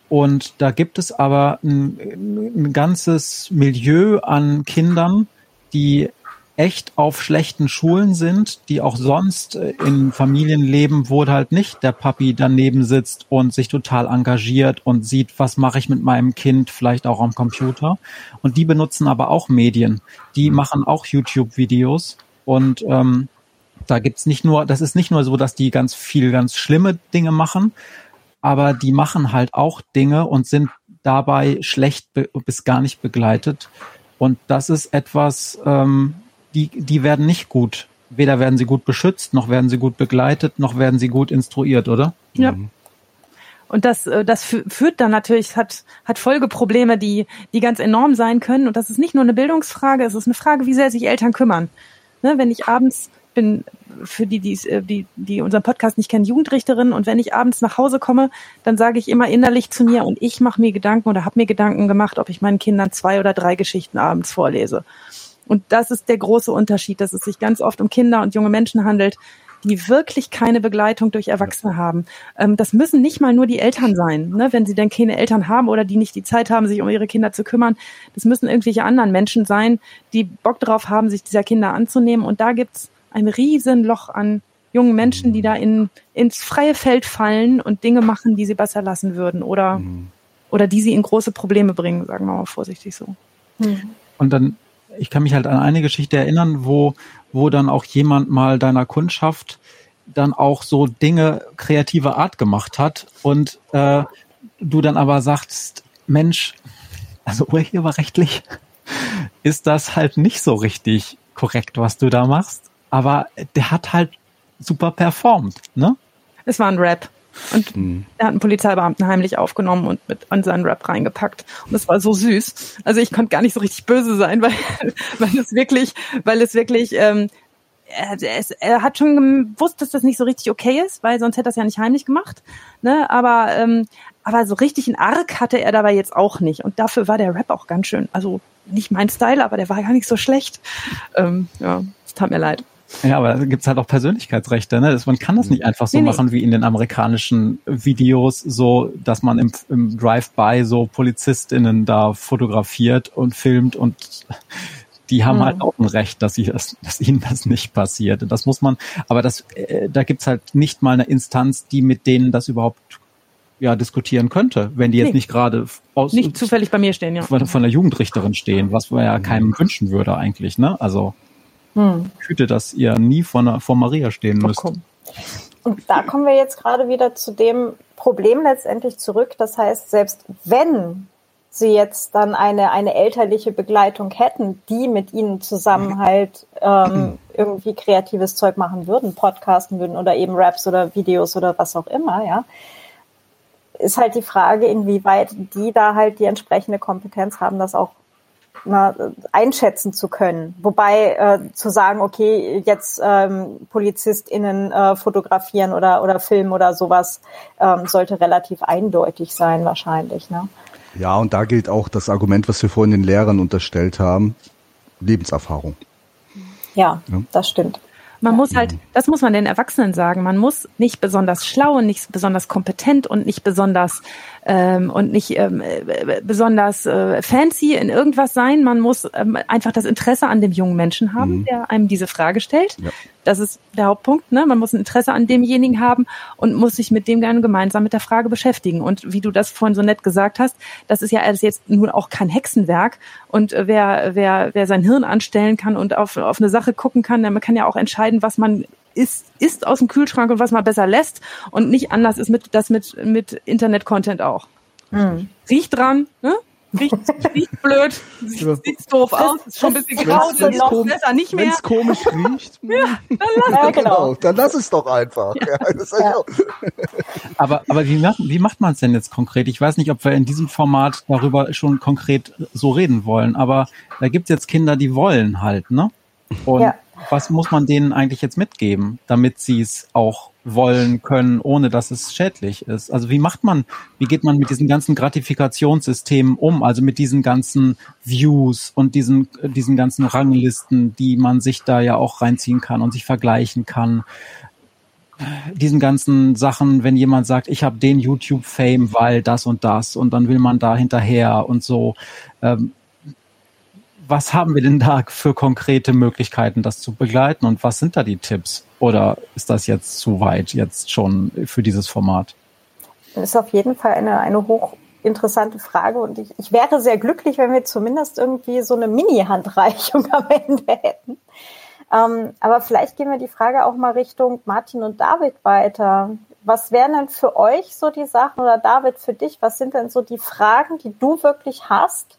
S4: und da gibt es aber ein, ein ganzes Milieu an Kindern, die echt auf schlechten Schulen sind, die auch sonst äh, in Familien leben, wo halt nicht der Papi daneben sitzt und sich total engagiert und sieht, was mache ich mit meinem Kind, vielleicht auch am Computer. Und die benutzen aber auch Medien. Die mhm. machen auch YouTube-Videos und ähm, da gibt's nicht nur, das ist nicht nur so, dass die ganz viel ganz schlimme Dinge machen, aber die machen halt auch Dinge und sind dabei schlecht bis gar nicht begleitet. Und das ist etwas, ähm, die, die werden nicht gut. Weder werden sie gut beschützt, noch werden sie gut begleitet, noch werden sie gut instruiert, oder?
S7: Ja. Mhm. Und das, äh, das führt dann natürlich, hat, hat Folgeprobleme, die, die ganz enorm sein können. Und das ist nicht nur eine Bildungsfrage, es ist eine Frage, wie sehr sich Eltern kümmern. Ne, wenn ich abends bin für die, die, äh, die, die unseren Podcast nicht kennen, Jugendrichterin. Und wenn ich abends nach Hause komme, dann sage ich immer innerlich zu mir und ich mache mir Gedanken oder habe mir Gedanken gemacht, ob ich meinen Kindern zwei oder drei Geschichten abends vorlese. Und das ist der große Unterschied, dass es sich ganz oft um Kinder und junge Menschen handelt, die wirklich keine Begleitung durch Erwachsene haben. Ähm, das müssen nicht mal nur die Eltern sein, ne? wenn sie denn keine Eltern haben oder die nicht die Zeit haben, sich um ihre Kinder zu kümmern. Das müssen irgendwelche anderen Menschen sein, die Bock drauf haben, sich dieser Kinder anzunehmen. Und da gibt's ein Riesenloch an jungen Menschen, die da in, ins freie Feld fallen und Dinge machen, die sie besser lassen würden oder, mhm. oder die sie in große Probleme bringen, sagen wir mal vorsichtig so.
S4: Mhm. Und dann, ich kann mich halt an eine Geschichte erinnern, wo, wo dann auch jemand mal deiner Kundschaft dann auch so Dinge kreativer Art gemacht hat und äh, du dann aber sagst, Mensch, also urheberrechtlich ist das halt nicht so richtig korrekt, was du da machst aber der hat halt super performt, ne?
S7: Es war ein Rap. Und mhm. er hat einen Polizeibeamten heimlich aufgenommen und mit an seinen Rap reingepackt. Und es war so süß. Also ich konnte gar nicht so richtig böse sein, weil, weil es wirklich, weil es wirklich, ähm, er, er hat schon gewusst, dass das nicht so richtig okay ist, weil sonst hätte er es ja nicht heimlich gemacht. Ne? Aber, ähm, aber so richtig einen Arc hatte er dabei jetzt auch nicht. Und dafür war der Rap auch ganz schön. Also nicht mein Style, aber der war gar nicht so schlecht. Ähm, ja, es tat mir leid.
S4: Ja, aber da gibt's halt auch Persönlichkeitsrechte. Ne? man kann das nicht einfach so nee, machen wie in den amerikanischen Videos, so dass man im, im Drive-by so PolizistInnen da fotografiert und filmt und die haben mhm. halt auch ein Recht, dass, sie das, dass ihnen das nicht passiert. Und das muss man, aber das, äh, da gibt's halt nicht mal eine Instanz, die mit denen das überhaupt ja, diskutieren könnte, wenn die jetzt nee. nicht gerade
S7: aus nicht zufällig bei mir stehen, ja.
S4: Von, von der Jugendrichterin stehen, was man ja keinem wünschen würde eigentlich, ne? Also hm. Hüte, dass ihr nie vor, vor Maria stehen müsst.
S2: Und da kommen wir jetzt gerade wieder zu dem Problem letztendlich zurück. Das heißt, selbst wenn sie jetzt dann eine, eine elterliche Begleitung hätten, die mit ihnen zusammen halt ähm, irgendwie kreatives Zeug machen würden, podcasten würden oder eben Raps oder Videos oder was auch immer, ja, ist halt die Frage, inwieweit die da halt die entsprechende Kompetenz haben, das auch na, einschätzen zu können. Wobei äh, zu sagen, okay, jetzt ähm, PolizistInnen äh, fotografieren oder, oder filmen oder sowas, ähm, sollte relativ eindeutig sein wahrscheinlich. Ne?
S6: Ja, und da gilt auch das Argument, was wir vorhin den Lehrern unterstellt haben, Lebenserfahrung.
S2: Ja, ja. das stimmt.
S7: Man muss halt, das muss man den Erwachsenen sagen, man muss nicht besonders schlau und nicht besonders kompetent und nicht besonders ähm, und nicht ähm, äh, besonders äh, fancy in irgendwas sein. Man muss ähm, einfach das Interesse an dem jungen Menschen haben, mhm. der einem diese Frage stellt. Ja. Das ist der Hauptpunkt. Ne? Man muss ein Interesse an demjenigen haben und muss sich mit dem gerne gemeinsam mit der Frage beschäftigen. Und wie du das vorhin so nett gesagt hast, das ist ja alles jetzt nun auch kein Hexenwerk. Und wer, wer, wer sein Hirn anstellen kann und auf, auf eine Sache gucken kann, der kann ja auch entscheiden, was man isst, isst aus dem Kühlschrank und was man besser lässt und nicht anders ist mit das mit mit Internet-Content auch. Mhm. Riecht dran, ne? Riecht, riecht blöd, sieht, sieht doof aus, ist schon ein bisschen grau,
S6: besser nicht mehr. Wenn es komisch riecht, ja, dann lass, ja, genau. dann lass es doch einfach. Ja. Ja,
S4: aber aber wie macht, wie macht man es denn jetzt konkret? Ich weiß nicht, ob wir in diesem Format darüber schon konkret so reden wollen, aber da gibt's jetzt Kinder, die wollen halt, ne? Und ja. Was muss man denen eigentlich jetzt mitgeben, damit sie es auch wollen können, ohne dass es schädlich ist? Also wie macht man, wie geht man mit diesen ganzen Gratifikationssystemen um? Also mit diesen ganzen Views und diesen, diesen ganzen Ranglisten, die man sich da ja auch reinziehen kann und sich vergleichen kann diesen ganzen Sachen, wenn jemand sagt, ich habe den YouTube-Fame, weil das und das und dann will man da hinterher und so. Ähm, was haben wir denn da für konkrete Möglichkeiten, das zu begleiten und was sind da die Tipps? Oder ist das jetzt zu weit jetzt schon für dieses Format?
S2: Das ist auf jeden Fall eine, eine hochinteressante Frage und ich, ich wäre sehr glücklich, wenn wir zumindest irgendwie so eine Mini-Handreichung am Ende hätten. Ähm, aber vielleicht gehen wir die Frage auch mal Richtung Martin und David weiter. Was wären denn für euch so die Sachen oder David für dich, was sind denn so die Fragen, die du wirklich hast,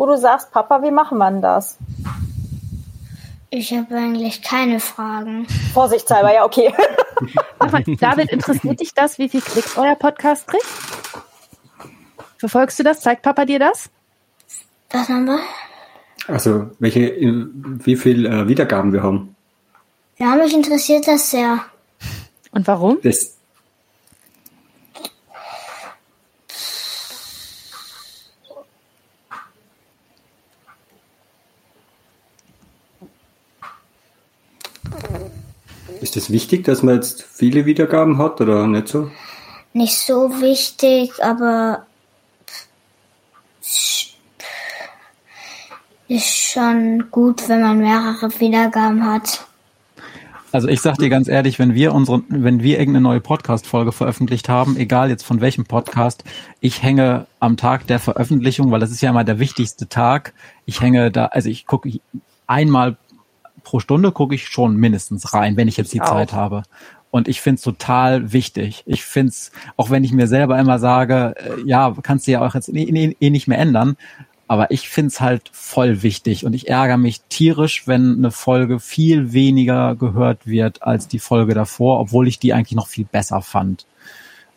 S2: wo du sagst, Papa, wie machen wir das?
S8: Ich habe eigentlich keine Fragen.
S2: Vorsichtshalber, ja, okay.
S7: mal, David, interessiert dich das, wie viel Klicks euer Podcast kriegt? Verfolgst du das? Zeigt Papa dir das?
S8: Was haben wir?
S5: Also, welche, wie viel äh, Wiedergaben wir haben?
S8: Ja, mich interessiert das sehr.
S7: Und warum?
S5: Das, Ist es wichtig, dass man jetzt viele Wiedergaben hat oder nicht so?
S8: Nicht so wichtig, aber ist schon gut, wenn man mehrere Wiedergaben hat.
S4: Also ich sag dir ganz ehrlich, wenn wir unsere, wenn wir irgendeine neue Podcast-Folge veröffentlicht haben, egal jetzt von welchem Podcast, ich hänge am Tag der Veröffentlichung, weil das ist ja immer der wichtigste Tag. Ich hänge da, also ich gucke einmal pro Stunde gucke ich schon mindestens rein, wenn ich jetzt die ich Zeit habe. Und ich finde es total wichtig. Ich finde es, auch wenn ich mir selber immer sage, äh, ja, kannst du ja auch jetzt eh, eh, eh nicht mehr ändern, aber ich finde es halt voll wichtig und ich ärgere mich tierisch, wenn eine Folge viel weniger gehört wird als die Folge davor, obwohl ich die eigentlich noch viel besser fand.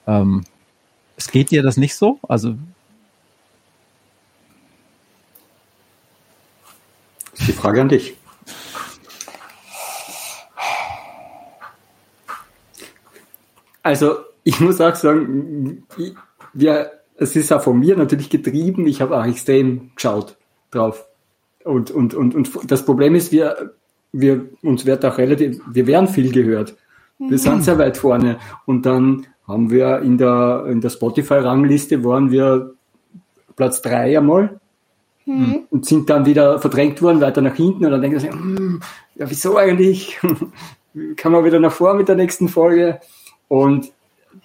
S4: Ähm, es geht dir das nicht so? Also
S5: die Frage an dich. Also ich muss auch sagen, wir, es ist auch von mir natürlich getrieben. Ich habe auch extrem geschaut drauf. Und, und, und, und das Problem ist, wir, wir, uns wird auch relativ, wir werden viel gehört. Wir sind sehr weit vorne. Und dann haben wir in der, in der Spotify-Rangliste waren wir Platz drei einmal. Mhm. Und sind dann wieder verdrängt worden, weiter nach hinten. Und dann denken sie, hm, ja, wieso eigentlich? Kann man wieder nach vor mit der nächsten Folge? Und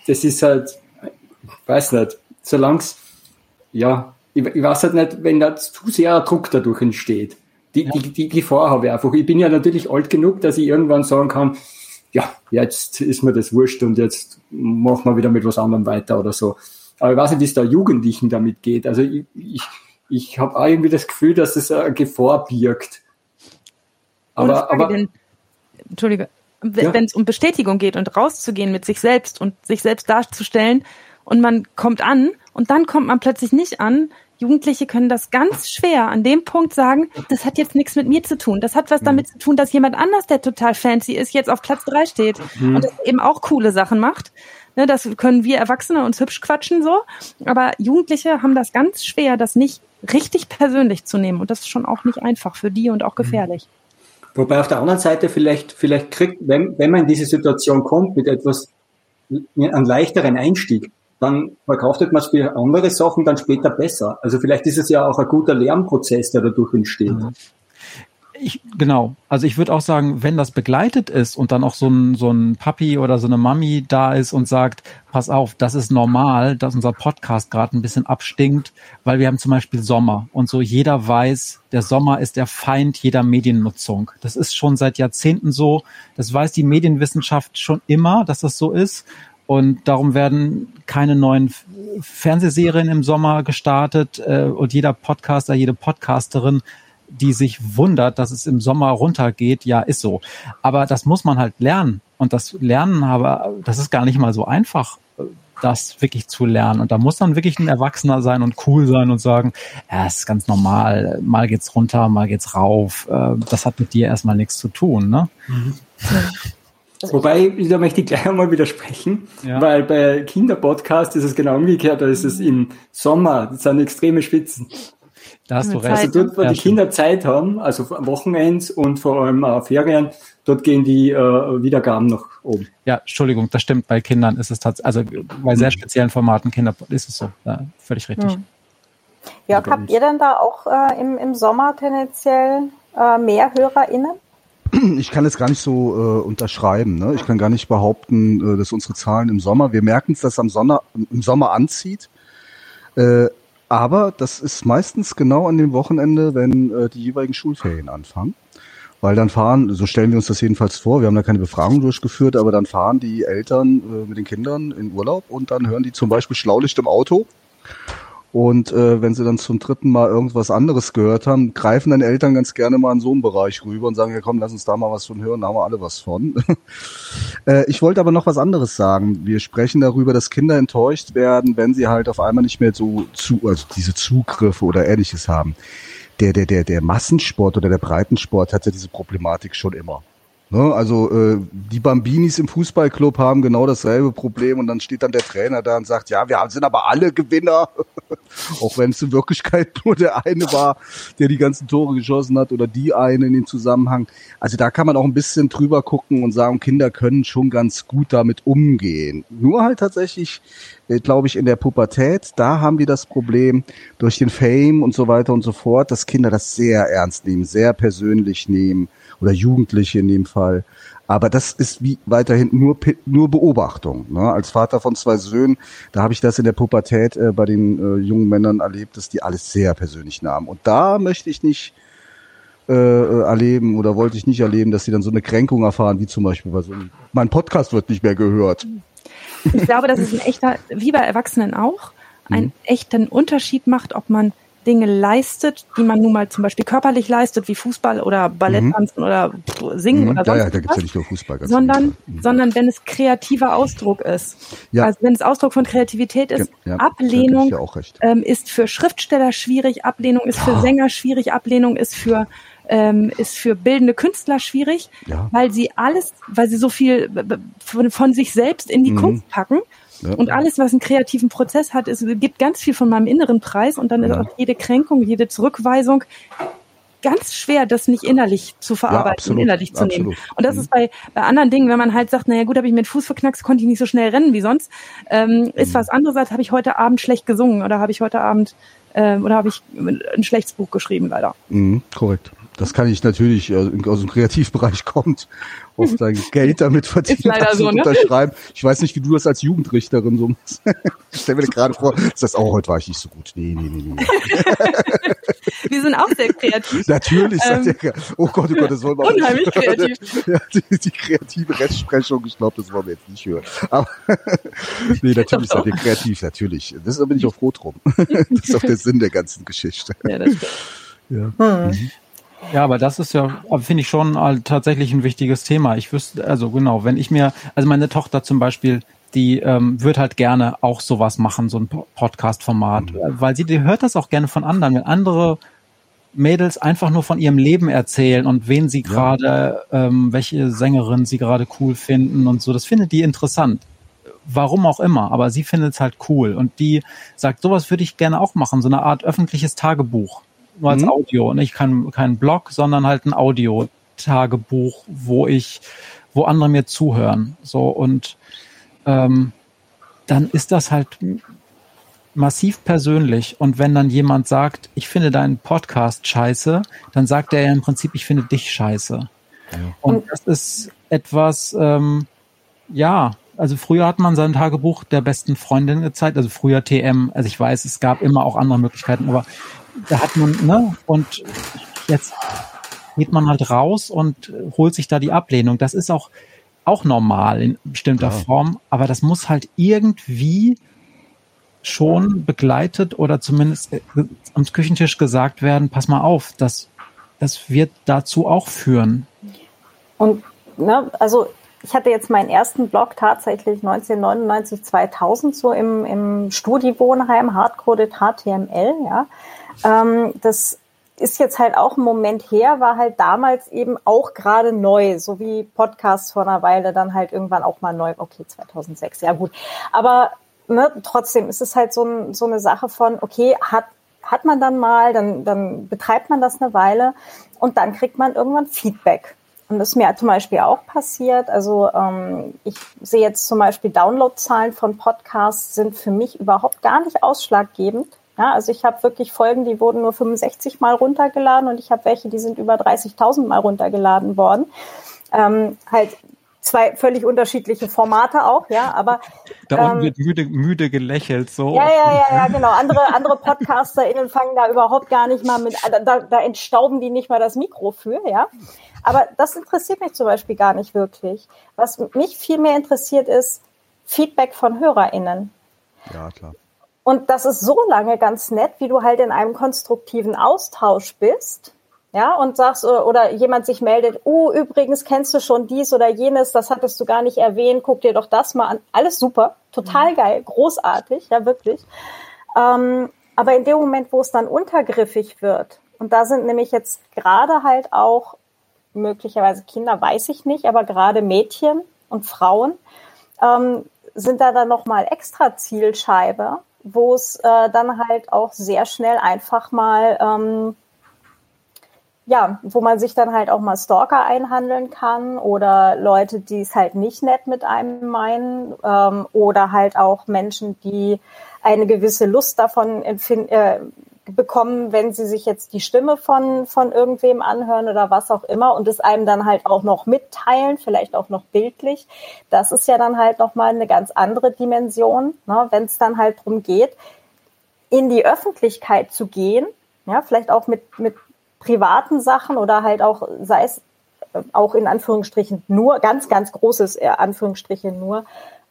S5: das ist halt, ich weiß nicht, solange es, ja, ich, ich, weiß halt nicht, wenn da zu sehr Druck dadurch entsteht. Die, ja. die, die Gefahr habe ich einfach. Ich bin ja natürlich alt genug, dass ich irgendwann sagen kann, ja, jetzt ist mir das wurscht und jetzt machen wir wieder mit was anderem weiter oder so. Aber ich weiß nicht, wie es da Jugendlichen damit geht. Also ich, ich, ich habe irgendwie das Gefühl, dass es eine Gefahr birgt.
S7: Aber, aber Entschuldige, ja. wenn es um Bestätigung geht und rauszugehen mit sich selbst und sich selbst darzustellen und man kommt an und dann kommt man plötzlich nicht an. Jugendliche können das ganz schwer an dem Punkt sagen, das hat jetzt nichts mit mir zu tun. Das hat was mhm. damit zu tun, dass jemand anders, der total fancy ist, jetzt auf Platz drei steht mhm. und eben auch coole Sachen macht. Ne, das können wir Erwachsene uns hübsch quatschen so. Aber Jugendliche haben das ganz schwer, das nicht richtig persönlich zu nehmen. Und das ist schon auch nicht einfach für die und auch mhm. gefährlich.
S5: Wobei auf der anderen Seite vielleicht, vielleicht kriegt, wenn, wenn man in diese Situation kommt mit etwas, einem leichteren Einstieg, dann verkauft man es für andere Sachen dann später besser. Also vielleicht ist es ja auch ein guter Lernprozess, der dadurch entsteht. Mhm.
S4: Ich, genau. Also ich würde auch sagen, wenn das begleitet ist und dann auch so ein, so ein Papi oder so eine Mami da ist und sagt, pass auf, das ist normal, dass unser Podcast gerade ein bisschen abstinkt, weil wir haben zum Beispiel Sommer und so jeder weiß, der Sommer ist der Feind jeder Mediennutzung. Das ist schon seit Jahrzehnten so. Das weiß die Medienwissenschaft schon immer, dass das so ist. Und darum werden keine neuen Fernsehserien im Sommer gestartet äh, und jeder Podcaster, jede Podcasterin die sich wundert, dass es im Sommer runtergeht, ja, ist so. Aber das muss man halt lernen. Und das Lernen aber, das ist gar nicht mal so einfach, das wirklich zu lernen. Und da muss dann wirklich ein Erwachsener sein und cool sein und sagen, ja, es ist ganz normal, mal geht's runter, mal geht's rauf. Äh, das hat mit dir erstmal nichts zu tun, ne? Mhm.
S5: Wobei, da möchte ich gleich einmal widersprechen, ja. weil bei Kinderpodcast ist es genau umgekehrt, da ist es im Sommer, das sind extreme Spitzen. Da hast du recht. Also dort, wo ja, die Kinder Zeit haben, also Wochenends und vor allem äh, Ferien, dort gehen die äh, Wiedergaben nach oben.
S4: Ja, Entschuldigung, das stimmt. Bei Kindern ist es tatsächlich, also bei sehr speziellen Formaten Kinder ist es so. Ja, völlig richtig. Hm.
S2: Jörg, habt ihr denn da auch äh, im, im Sommer tendenziell äh, mehr HörerInnen?
S6: Ich kann es gar nicht so äh, unterschreiben. Ne? Ich kann gar nicht behaupten, äh, dass unsere Zahlen im Sommer, wir merken es, dass am Sonner, im Sommer anzieht. Aber das ist meistens genau an dem Wochenende, wenn äh, die jeweiligen Schulferien anfangen. Weil dann fahren, so stellen wir uns das jedenfalls vor, wir haben da keine Befragung durchgeführt, aber dann fahren die Eltern äh, mit den Kindern in Urlaub und dann hören die zum Beispiel Schlaulicht im Auto und äh, wenn sie dann zum dritten Mal irgendwas anderes gehört haben, greifen dann Eltern ganz gerne mal in so einen Bereich rüber und sagen, ja komm, lass uns da mal was von hören, da haben wir alle was von. äh, ich wollte aber noch was anderes sagen. Wir sprechen darüber, dass Kinder enttäuscht werden, wenn sie halt auf einmal nicht mehr so zu, also diese Zugriffe oder ähnliches haben. Der, der, der, der Massensport oder der Breitensport hat ja diese Problematik schon immer. Ne, also äh, die Bambinis im Fußballclub haben genau dasselbe Problem und dann steht dann der Trainer da und sagt, ja, wir sind aber alle Gewinner, auch wenn es in Wirklichkeit nur der eine war, der die ganzen Tore geschossen hat oder die eine in den Zusammenhang. Also da kann man auch ein bisschen drüber gucken und sagen, Kinder können schon ganz gut damit umgehen. Nur halt tatsächlich, äh, glaube ich, in der Pubertät, da haben wir das Problem durch den Fame und so weiter und so fort, dass Kinder das sehr ernst nehmen, sehr persönlich nehmen oder Jugendliche in dem Fall. Aber das ist wie weiterhin nur nur Beobachtung. Ne? Als Vater von zwei Söhnen, da habe ich das in der Pubertät äh, bei den äh, jungen Männern erlebt, dass die alles sehr persönlich nahmen. Und da möchte ich nicht äh, äh, erleben oder wollte ich nicht erleben, dass sie dann so eine Kränkung erfahren, wie zum Beispiel bei so einem, mein Podcast wird nicht mehr gehört.
S7: Ich glaube, dass es ein echter, wie bei Erwachsenen auch, einen mhm. echten Unterschied macht, ob man Dinge leistet, die man nun mal zum Beispiel körperlich leistet, wie Fußball oder Ballett mhm. tanzen oder singen mhm. oder sonst ja, ja, da gibt's ja nicht nur Fußball, sondern, mhm. sondern wenn es kreativer Ausdruck ist. Ja. Also wenn es Ausdruck von Kreativität ist, ja, Ablehnung ja ähm, ist für Schriftsteller schwierig, Ablehnung ist für Sänger schwierig, Ablehnung ist für ähm, ist für bildende Künstler schwierig, weil sie alles, weil sie so viel von, von sich selbst in die mhm. Kunst packen ja. Und alles, was einen kreativen Prozess hat, es gibt ganz viel von meinem inneren Preis und dann ja. ist auch jede Kränkung, jede Zurückweisung ganz schwer, das nicht innerlich zu verarbeiten, ja, innerlich zu absolut. nehmen. Und das mhm. ist bei, bei anderen Dingen, wenn man halt sagt, naja gut, habe ich mir den Fuß verknackst, konnte ich nicht so schnell rennen wie sonst, ähm, ist mhm. was anderes, als habe ich heute Abend schlecht gesungen oder habe ich heute Abend äh, oder habe ich ein schlechtes Buch geschrieben, leider.
S6: Mhm, korrekt. Das kann ich natürlich äh, aus dem Kreativbereich kommt, auf dein Geld damit verdienen, leider so, ne? unterschreiben. Ich weiß nicht, wie du das als Jugendrichterin so machst. Ich stell mir gerade vor, das heißt, oh, heute war ich nicht so gut. Nee, nee, nee, nee.
S7: Wir sind auch sehr kreativ.
S6: Natürlich, ähm, ja, oh Gott, oh Gott, das wollen wir
S7: Unheimlich nicht. kreativ.
S6: Ja, die, die, kreative Rechtsprechung, ich glaube, das wollen wir jetzt nicht hören. Aber nee, natürlich seid ihr kreativ, natürlich. Das, da bin ich auch froh drum. Das ist auch der Sinn der ganzen Geschichte. Ja, das stimmt.
S4: Ja. Hm. Mhm. Ja, aber das ist ja, finde ich schon tatsächlich ein wichtiges Thema. Ich wüsste, also genau, wenn ich mir, also meine Tochter zum Beispiel, die ähm, wird halt gerne auch sowas machen, so ein Podcast-Format, mhm. weil sie die hört das auch gerne von anderen, wenn andere Mädels einfach nur von ihrem Leben erzählen und wen sie gerade, ja. ähm, welche Sängerin sie gerade cool finden und so. Das findet die interessant. Warum auch immer, aber sie findet es halt cool. Und die sagt, sowas würde ich gerne auch machen, so eine Art öffentliches Tagebuch nur als mhm. Audio. Nicht kein, kein Blog, sondern halt ein Audio-Tagebuch, wo ich, wo andere mir zuhören. So und ähm, dann ist das halt massiv persönlich. Und wenn dann jemand sagt, ich finde deinen Podcast scheiße, dann sagt er ja im Prinzip, ich finde dich scheiße. Ja. Und das ist etwas, ähm, ja, also früher hat man sein Tagebuch der besten Freundin gezeigt, also früher TM, also ich weiß, es gab immer auch andere Möglichkeiten, aber da hat man, ne, und jetzt geht man halt raus und holt sich da die Ablehnung. Das ist auch, auch normal in bestimmter ja. Form, aber das muss halt irgendwie schon begleitet oder zumindest äh, am Küchentisch gesagt werden, pass mal auf, das, das wird dazu auch führen.
S2: Und ne, also ich hatte jetzt meinen ersten Blog tatsächlich 1999, 2000 so im, im Studi-Wohnheim, Hardcoded HTML, ja. Ähm, das ist jetzt halt auch ein Moment her, war halt damals eben auch gerade neu, so wie Podcasts vor einer Weile dann halt irgendwann auch mal neu. Okay, 2006, ja gut. Aber ne, trotzdem ist es halt so, ein, so eine Sache von, okay, hat, hat man dann mal, dann, dann betreibt man das eine Weile und dann kriegt man irgendwann Feedback. Und das ist mir zum Beispiel auch passiert. Also ähm, ich sehe jetzt zum Beispiel Downloadzahlen von Podcasts sind für mich überhaupt gar nicht ausschlaggebend. Ja, also ich habe wirklich Folgen, die wurden nur 65 Mal runtergeladen und ich habe welche, die sind über 30.000 Mal runtergeladen worden. Ähm, halt zwei völlig unterschiedliche Formate auch, ja, aber
S4: da unten ähm, wird müde, müde gelächelt so.
S2: Ja, ja, ja, ja, genau. Andere andere PodcasterInnen fangen da überhaupt gar nicht mal mit, da, da entstauben die nicht mal das Mikro für, ja. Aber das interessiert mich zum Beispiel gar nicht wirklich. Was mich viel mehr interessiert ist Feedback von HörerInnen.
S6: Ja, klar.
S2: Und das ist so lange ganz nett, wie du halt in einem konstruktiven Austausch bist. Ja, und sagst, äh, oder jemand sich meldet, oh, übrigens kennst du schon dies oder jenes, das hattest du gar nicht erwähnt, guck dir doch das mal an. Alles super, total mhm. geil, großartig, ja, wirklich. Ähm, aber in dem Moment, wo es dann untergriffig wird, und da sind nämlich jetzt gerade halt auch möglicherweise Kinder, weiß ich nicht, aber gerade Mädchen und Frauen ähm, sind da dann nochmal extra Zielscheibe, wo es äh, dann halt auch sehr schnell einfach mal, ähm, ja, wo man sich dann halt auch mal Stalker einhandeln kann oder Leute, die es halt nicht nett mit einem meinen ähm, oder halt auch Menschen, die eine gewisse Lust davon empfinden, äh, bekommen, wenn sie sich jetzt die Stimme von, von irgendwem anhören oder was auch immer und es einem dann halt auch noch mitteilen, vielleicht auch noch bildlich. Das ist ja dann halt nochmal eine ganz andere Dimension, ne, wenn es dann halt drum geht, in die Öffentlichkeit zu gehen, ja, vielleicht auch mit, mit privaten Sachen oder halt auch, sei es äh, auch in Anführungsstrichen nur, ganz, ganz großes äh, Anführungsstrichen nur,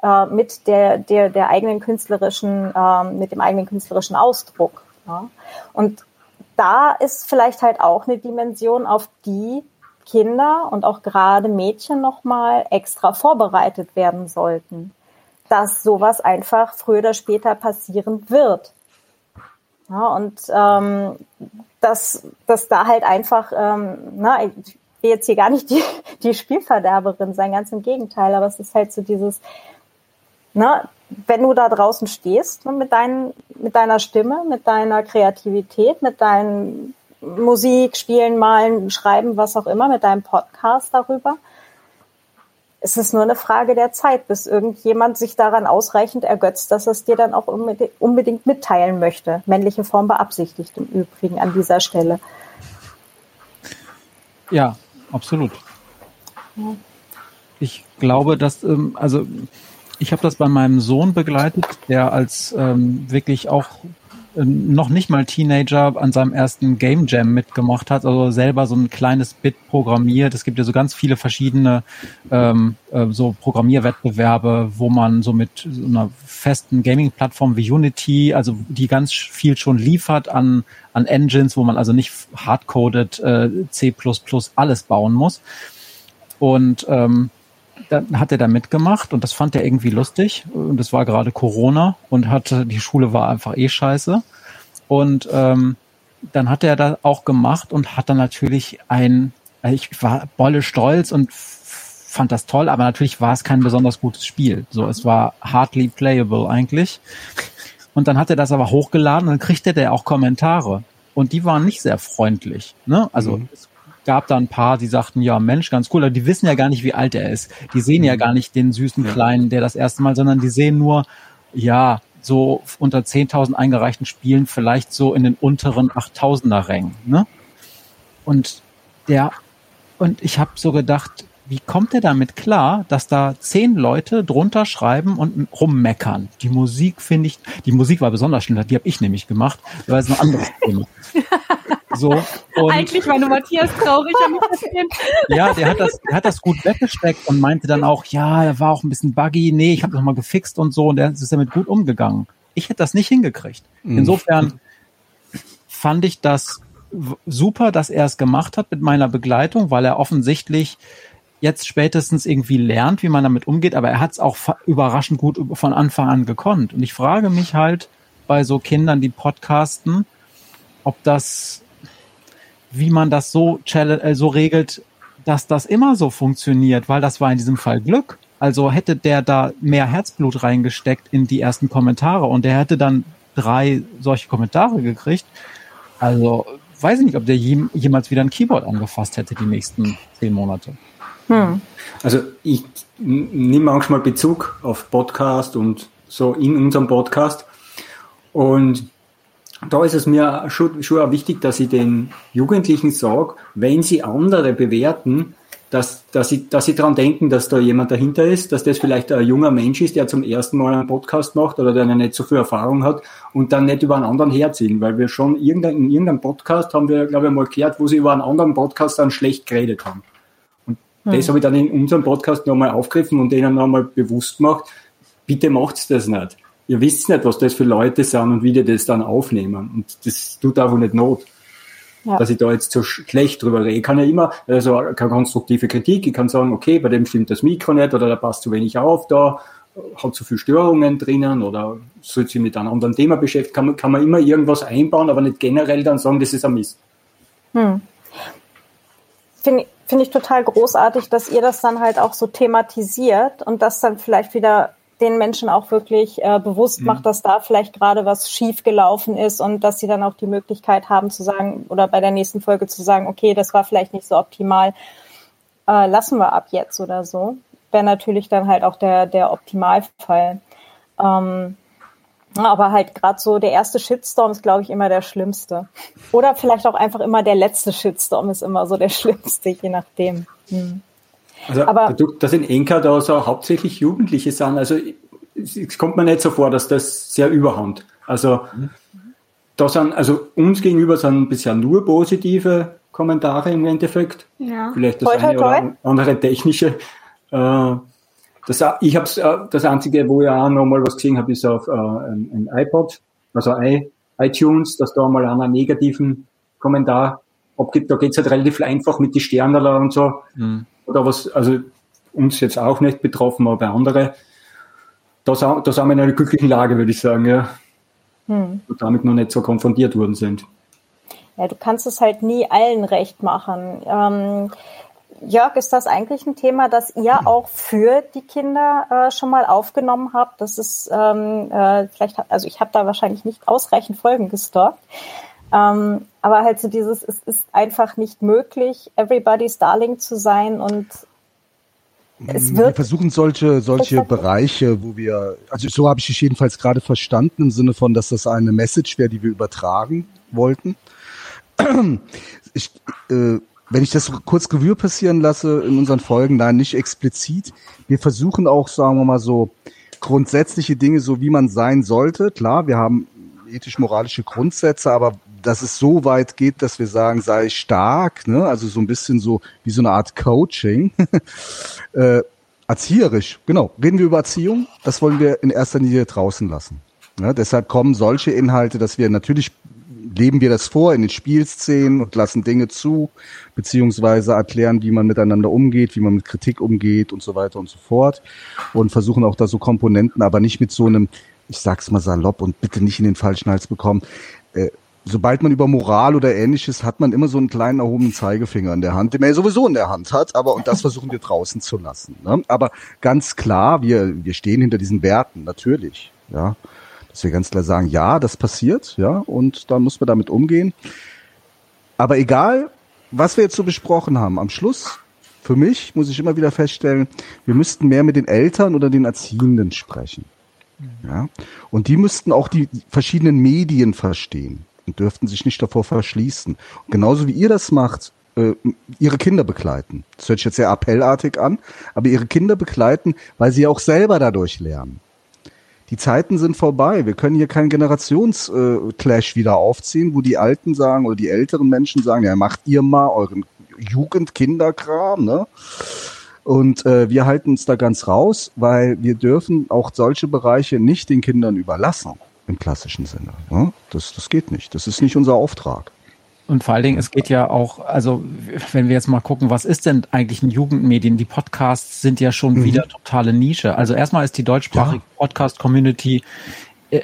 S2: äh, mit der, der, der eigenen künstlerischen, äh, mit dem eigenen künstlerischen Ausdruck. Ja. Und da ist vielleicht halt auch eine Dimension, auf die Kinder und auch gerade Mädchen nochmal extra vorbereitet werden sollten, dass sowas einfach früher oder später passieren wird. Ja, und ähm, dass, dass da halt einfach, ähm, na, ich will jetzt hier gar nicht die, die Spielverderberin sein, ganz im Gegenteil, aber es ist halt so dieses, na, wenn du da draußen stehst ne, mit, dein, mit deiner Stimme, mit deiner Kreativität, mit deinen Musik, Spielen, Malen, Schreiben, was auch immer, mit deinem Podcast darüber, es ist nur eine Frage der Zeit, bis irgendjemand sich daran ausreichend ergötzt, dass es dir dann auch unbedingt mitteilen möchte. Männliche Form beabsichtigt im Übrigen an dieser Stelle.
S4: Ja, absolut. Ich glaube, dass, ähm, also ich habe das bei meinem Sohn begleitet, der als ähm, wirklich auch äh, noch nicht mal Teenager an seinem ersten Game Jam mitgemacht hat, also selber so ein kleines Bit programmiert. Es gibt ja so ganz viele verschiedene ähm, äh, so Programmierwettbewerbe, wo man so mit so einer festen Gaming-Plattform wie Unity, also die ganz viel schon liefert an, an Engines, wo man also nicht hardcoded äh, C++ alles bauen muss. Und ähm, dann hat er da mitgemacht und das fand er irgendwie lustig. Und es war gerade Corona und hatte, die Schule war einfach eh scheiße. Und ähm, dann hat er da auch gemacht und hat dann natürlich ein, also ich war bolle stolz und fand das toll, aber natürlich war es kein besonders gutes Spiel. So, es war hardly playable eigentlich. Und dann hat er das aber hochgeladen und dann kriegte der auch Kommentare. Und die waren nicht sehr freundlich. Ne? Also mhm. Gab da ein paar, die sagten, ja, Mensch, ganz cool, aber die wissen ja gar nicht, wie alt er ist. Die sehen ja mhm. gar nicht den süßen Kleinen, der das erste Mal, sondern die sehen nur, ja, so unter 10.000 eingereichten Spielen vielleicht so in den unteren 8.000er Rängen. Ne? Und der und ich habe so gedacht, wie kommt er damit klar, dass da zehn Leute drunter schreiben und rummeckern? Die Musik finde ich, die Musik war besonders schlimm, die habe ich nämlich gemacht, weil es ein anderes Thema.
S7: So, und Eigentlich war nur Matthias traurig.
S4: ja, der hat das, der hat das gut weggesteckt und meinte dann auch, ja, er war auch ein bisschen buggy, nee, ich habe das mal gefixt und so und der ist damit gut umgegangen. Ich hätte das nicht hingekriegt. Mhm. Insofern fand ich das super, dass er es gemacht hat mit meiner Begleitung, weil er offensichtlich jetzt spätestens irgendwie lernt, wie man damit umgeht, aber er hat es auch überraschend gut von Anfang an gekonnt. Und ich frage mich halt bei so Kindern, die podcasten, ob das, wie man das so, äh, so regelt, dass das immer so funktioniert, weil das war in diesem Fall Glück. Also hätte der da mehr Herzblut reingesteckt in die ersten Kommentare und der hätte dann drei solche Kommentare gekriegt. Also weiß ich nicht, ob der jemals wieder ein Keyboard angefasst hätte die nächsten zehn Monate.
S5: Hm. Also ich nehme manchmal Bezug auf Podcast und so in unserem Podcast. Und da ist es mir schon, schon auch wichtig, dass ich den Jugendlichen sage, wenn sie andere bewerten, dass, dass, sie, dass sie daran denken, dass da jemand dahinter ist, dass das vielleicht ein junger Mensch ist, der zum ersten Mal einen Podcast macht oder der nicht so viel Erfahrung hat und dann nicht über einen anderen herziehen, weil wir schon in irgendeinem Podcast haben wir, glaube ich, mal gehört, wo sie über einen anderen Podcast dann schlecht geredet haben. Mhm. Das habe ich dann in unserem Podcast nochmal aufgegriffen und denen nochmal bewusst gemacht, bitte macht's das nicht. Ihr wisst nicht, was das für Leute sind und wie die das dann aufnehmen. Und das tut einfach nicht Not. Ja. Dass ich da jetzt so schlecht drüber rede. Ich kann ja immer, also keine konstruktive Kritik, ich kann sagen, okay, bei dem stimmt das Mikro nicht oder da passt zu wenig auf, da hat zu viel Störungen drinnen oder soll sich mit einem anderen Thema beschäftigen, kann man, kann man immer irgendwas einbauen, aber nicht generell dann sagen, das ist ein Mist. Hm.
S2: Finde finde ich total großartig, dass ihr das dann halt auch so thematisiert und das dann vielleicht wieder den Menschen auch wirklich äh, bewusst mhm. macht, dass da vielleicht gerade was schief gelaufen ist und dass sie dann auch die Möglichkeit haben zu sagen oder bei der nächsten Folge zu sagen, okay, das war vielleicht nicht so optimal, äh, lassen wir ab jetzt oder so. Wäre natürlich dann halt auch der, der Optimalfall. Ähm, aber halt gerade so der erste Shitstorm ist, glaube ich, immer der schlimmste. Oder vielleicht auch einfach immer der letzte Shitstorm ist immer so der schlimmste, je nachdem. Hm.
S5: Also aber, dass in Enka da so hauptsächlich Jugendliche sind, also es kommt mir nicht so vor, dass das sehr überhand. Also da sind, also uns gegenüber sind bisher nur positive Kommentare im Endeffekt. Ja. Vielleicht das toi, eine toi, toi. oder andere technische. Äh, das, ich habe äh, das einzige, wo ich auch noch mal was gesehen habe, ist auf äh, ein, ein iPod, also I, iTunes, dass da mal einen negativen Kommentar abgibt. Da geht's halt relativ einfach mit die Sternen und so. Mhm. Oder was, also uns jetzt auch nicht betroffen, aber bei anderen. Da, da sind wir in einer glücklichen Lage, würde ich sagen, ja. Hm. Und damit noch nicht so konfrontiert worden sind.
S2: Ja, du kannst es halt nie allen recht machen. Ähm, Jörg, ist das eigentlich ein Thema, das ihr hm. auch für die Kinder äh, schon mal aufgenommen habt? Das ist ähm, äh, vielleicht, also ich habe da wahrscheinlich nicht ausreichend Folgen gestalkt. Ähm, aber halt so dieses, es ist einfach nicht möglich, everybody's darling zu sein und
S6: hm, wird. Wir versuchen solche, solche Bereiche, wo wir, also so habe ich es jedenfalls gerade verstanden, im Sinne von, dass das eine Message wäre, die wir übertragen wollten. Ich, äh, wenn ich das kurz Revue passieren lasse in unseren Folgen, nein, nicht explizit. Wir versuchen auch, sagen wir mal so, grundsätzliche Dinge, so wie man sein sollte. Klar, wir haben ethisch-moralische Grundsätze, aber dass es so weit geht, dass wir sagen, sei stark, ne? also so ein bisschen so wie so eine Art Coaching. äh, erzieherisch, genau. Reden wir über Erziehung, das wollen wir in erster Linie draußen lassen. Ja, deshalb kommen solche Inhalte, dass wir natürlich leben wir das vor in den Spielszenen und lassen Dinge zu, beziehungsweise erklären, wie man miteinander umgeht, wie man mit Kritik umgeht und so weiter und so fort. Und versuchen auch da so Komponenten, aber nicht mit so einem, ich sag's mal salopp und bitte nicht in den falschen Hals bekommen. Äh, sobald man über Moral oder ähnliches hat man immer so einen kleinen erhobenen Zeigefinger in der Hand, den man ja sowieso in der Hand hat, aber und das versuchen wir draußen zu lassen. Ne? Aber ganz klar, wir, wir stehen hinter diesen Werten, natürlich. Ja dass wir ganz klar sagen, ja, das passiert, ja, und da muss man damit umgehen. Aber egal, was wir jetzt so besprochen haben, am Schluss, für mich, muss ich immer wieder feststellen, wir müssten mehr mit den Eltern oder den Erziehenden sprechen. Ja? Und die müssten auch die verschiedenen Medien verstehen und dürften sich nicht davor verschließen. Und genauso wie ihr das macht, äh, ihre Kinder begleiten. Das hört sich jetzt sehr appellartig an, aber ihre Kinder begleiten, weil sie auch selber dadurch lernen. Die Zeiten sind vorbei. Wir können hier keinen Generationsclash äh, wieder aufziehen, wo die Alten sagen oder die älteren Menschen sagen, ja, macht ihr mal euren Jugendkinderkram, ne? Und äh, wir halten uns da ganz raus, weil wir dürfen auch solche Bereiche nicht den Kindern überlassen, im klassischen Sinne. Ne? Das, das geht nicht. Das ist nicht unser Auftrag.
S4: Und vor allen Dingen, es geht ja auch, also wenn wir jetzt mal gucken, was ist denn eigentlich ein Jugendmedien? Die Podcasts sind ja schon mhm. wieder totale Nische. Also erstmal ist die deutschsprachige ja. Podcast-Community, äh,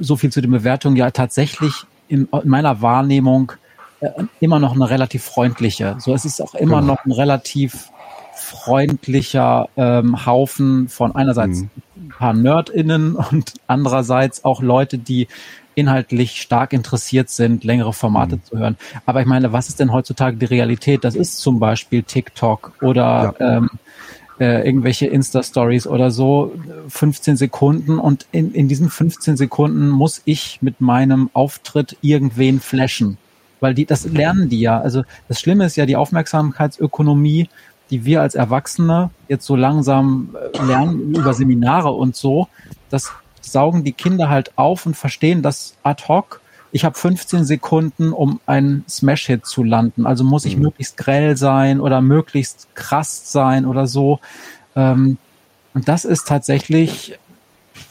S4: so viel zu den Bewertungen, ja tatsächlich in, in meiner Wahrnehmung äh, immer noch eine relativ freundliche. So es ist auch immer genau. noch ein relativ freundlicher ähm, Haufen von einerseits mhm. ein paar NerdInnen und andererseits auch Leute, die inhaltlich stark interessiert sind, längere Formate mhm. zu hören. Aber ich meine, was ist denn heutzutage die Realität? Das ist zum Beispiel TikTok oder ja. ähm, äh, irgendwelche Insta-Stories oder so, 15 Sekunden und in, in diesen 15 Sekunden muss ich mit meinem Auftritt irgendwen flashen. Weil die, das lernen die ja. Also das Schlimme ist ja die Aufmerksamkeitsökonomie die wir als Erwachsene jetzt so langsam äh, lernen über Seminare und so, das saugen die Kinder halt auf und verstehen das ad hoc. Ich habe 15 Sekunden, um einen Smash-Hit zu landen. Also muss ich mhm. möglichst grell sein oder möglichst krass sein oder so. Ähm, und das ist tatsächlich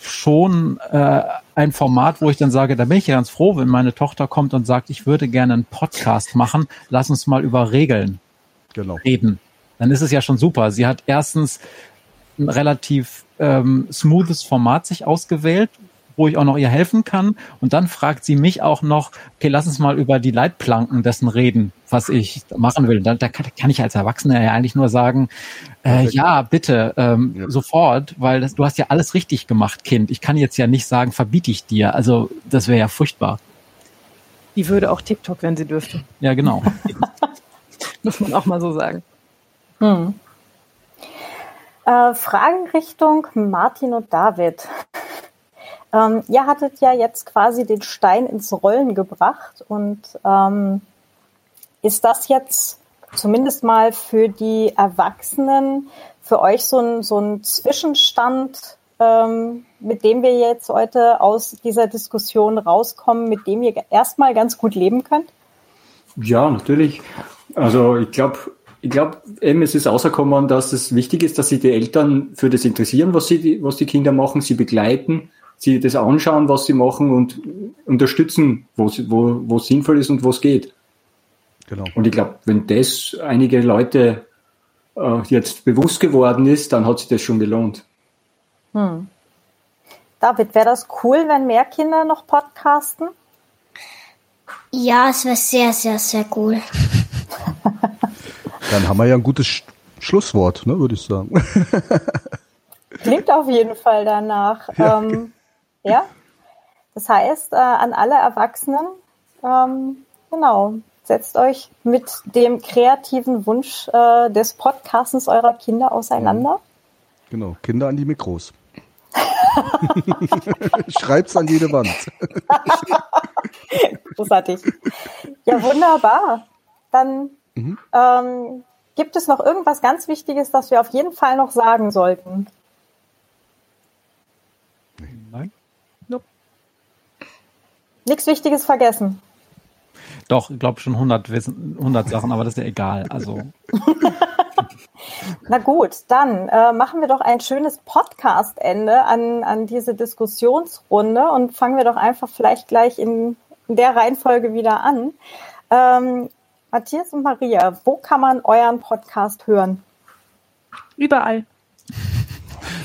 S4: schon äh, ein Format, wo ich dann sage, da bin ich ja ganz froh, wenn meine Tochter kommt und sagt, ich würde gerne einen Podcast machen. Lass uns mal über Regeln genau. reden dann ist es ja schon super. Sie hat erstens ein relativ ähm, smoothes Format sich ausgewählt, wo ich auch noch ihr helfen kann. Und dann fragt sie mich auch noch, okay, lass uns mal über die Leitplanken dessen reden, was ich machen will. Da, da kann, kann, ich als Erwachsener ja eigentlich nur sagen, äh, ja, bitte, ähm, ja. sofort, weil das, du hast ja alles richtig gemacht, Kind. Ich kann jetzt ja nicht sagen, verbiete ich dir. Also das wäre ja furchtbar.
S7: Die würde auch TikTok, wenn sie dürfte.
S4: Ja, genau.
S7: Muss man auch mal so sagen.
S2: Hm. Äh, Fragen Richtung Martin und David. Ähm, ihr hattet ja jetzt quasi den Stein ins Rollen gebracht und ähm, ist das jetzt zumindest mal für die Erwachsenen für euch so ein, so ein Zwischenstand, ähm, mit dem wir jetzt heute aus dieser Diskussion rauskommen, mit dem ihr erstmal ganz gut leben könnt?
S5: Ja, natürlich. Also ich glaube, ich glaube, eben es ist rausgekommen, dass es wichtig ist, dass sich die Eltern für das interessieren, was sie, was die Kinder machen, sie begleiten, sie das anschauen, was sie machen und unterstützen, wo, wo, wo es sinnvoll ist und wo es geht. Genau. Und ich glaube, wenn das einige Leute äh, jetzt bewusst geworden ist, dann hat sich das schon gelohnt. Hm.
S2: David, wäre das cool, wenn mehr Kinder noch podcasten?
S8: Ja, es wäre sehr, sehr, sehr cool.
S6: Dann haben wir ja ein gutes Sch Schlusswort, ne, würde ich sagen.
S2: Klingt auf jeden Fall danach. Ja, ähm, ja? das heißt, äh, an alle Erwachsenen, ähm, genau, setzt euch mit dem kreativen Wunsch äh, des Podcastens eurer Kinder auseinander.
S6: Genau, Kinder an die Mikros. Schreib's an jede Wand.
S2: Großartig. Ja, wunderbar. Dann Mhm. Ähm, gibt es noch irgendwas ganz Wichtiges, das wir auf jeden Fall noch sagen sollten?
S4: Nein.
S2: Nope. Nichts Wichtiges vergessen.
S4: Doch, ich glaube schon 100, 100 Sachen, aber das ist ja egal. Also.
S2: Na gut, dann äh, machen wir doch ein schönes Podcast-Ende an, an diese Diskussionsrunde und fangen wir doch einfach vielleicht gleich in, in der Reihenfolge wieder an. Ähm, Matthias und Maria, wo kann man euren Podcast hören?
S7: Überall.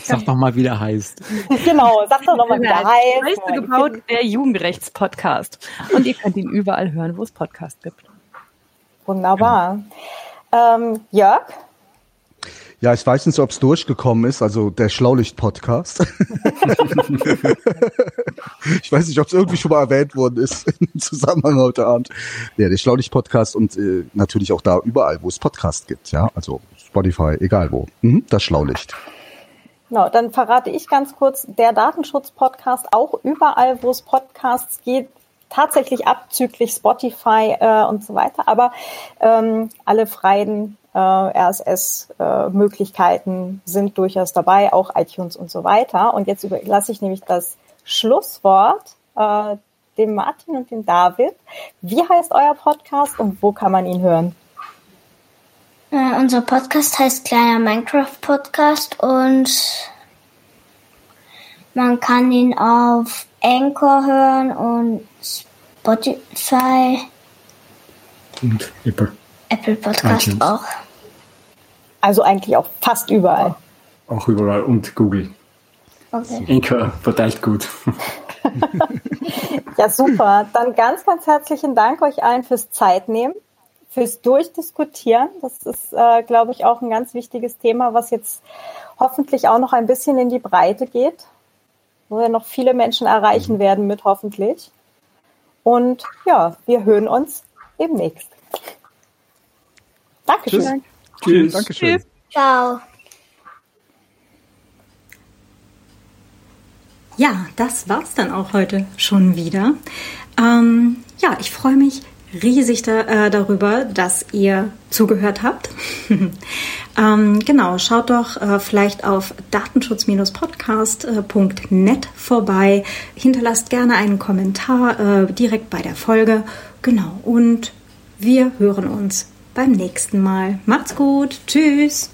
S4: Sag doch mal, wie der heißt.
S2: Genau, sag doch noch mal, wie der heißt.
S7: Scheiße gebaut, der Jugendrechtspodcast. Und ihr könnt ihn überall hören, wo es Podcasts gibt.
S2: Wunderbar. Ähm, Jörg,
S6: ja, ich weiß nicht, ob es durchgekommen ist, also der Schlaulicht-Podcast. ich weiß nicht, ob es irgendwie schon mal erwähnt worden ist im Zusammenhang heute Abend. Ja, der Schlaulicht-Podcast und äh, natürlich auch da überall, wo es Podcast gibt, ja, also Spotify, egal wo. Mhm, das Schlaulicht.
S2: Genau, dann verrate ich ganz kurz, der Datenschutz-Podcast auch überall, wo es Podcasts geht, tatsächlich abzüglich Spotify äh, und so weiter, aber ähm, alle freien äh, RSS-Möglichkeiten äh, sind durchaus dabei, auch iTunes und so weiter. Und jetzt überlasse ich nämlich das Schlusswort äh, dem Martin und dem David. Wie heißt euer Podcast und wo kann man ihn hören?
S8: Äh, unser Podcast heißt Kleiner Minecraft Podcast und man kann ihn auf Anchor hören und Spotify.
S5: Und Apple.
S8: Apple Podcast iTunes. auch.
S2: Also eigentlich auch fast überall.
S5: Auch überall und Google. Okay. Anchor verteilt gut.
S2: ja, super. Dann ganz, ganz herzlichen Dank euch allen fürs Zeitnehmen, fürs Durchdiskutieren. Das ist, äh, glaube ich, auch ein ganz wichtiges Thema, was jetzt hoffentlich auch noch ein bisschen in die Breite geht, wo wir noch viele Menschen erreichen mhm. werden mit hoffentlich. Und ja, wir hören uns demnächst. Dankeschön. Tschüss.
S6: Tschüss. Dankeschön. Tschüss.
S8: Ciao.
S3: Ja, das war's dann auch heute schon wieder. Ähm, ja, ich freue mich riesig da, äh, darüber, dass ihr zugehört habt. ähm, genau, schaut doch äh, vielleicht auf datenschutz-podcast.net vorbei. Hinterlasst gerne einen Kommentar äh, direkt bei der Folge. Genau, und wir hören uns beim nächsten Mal. Macht's gut. Tschüss.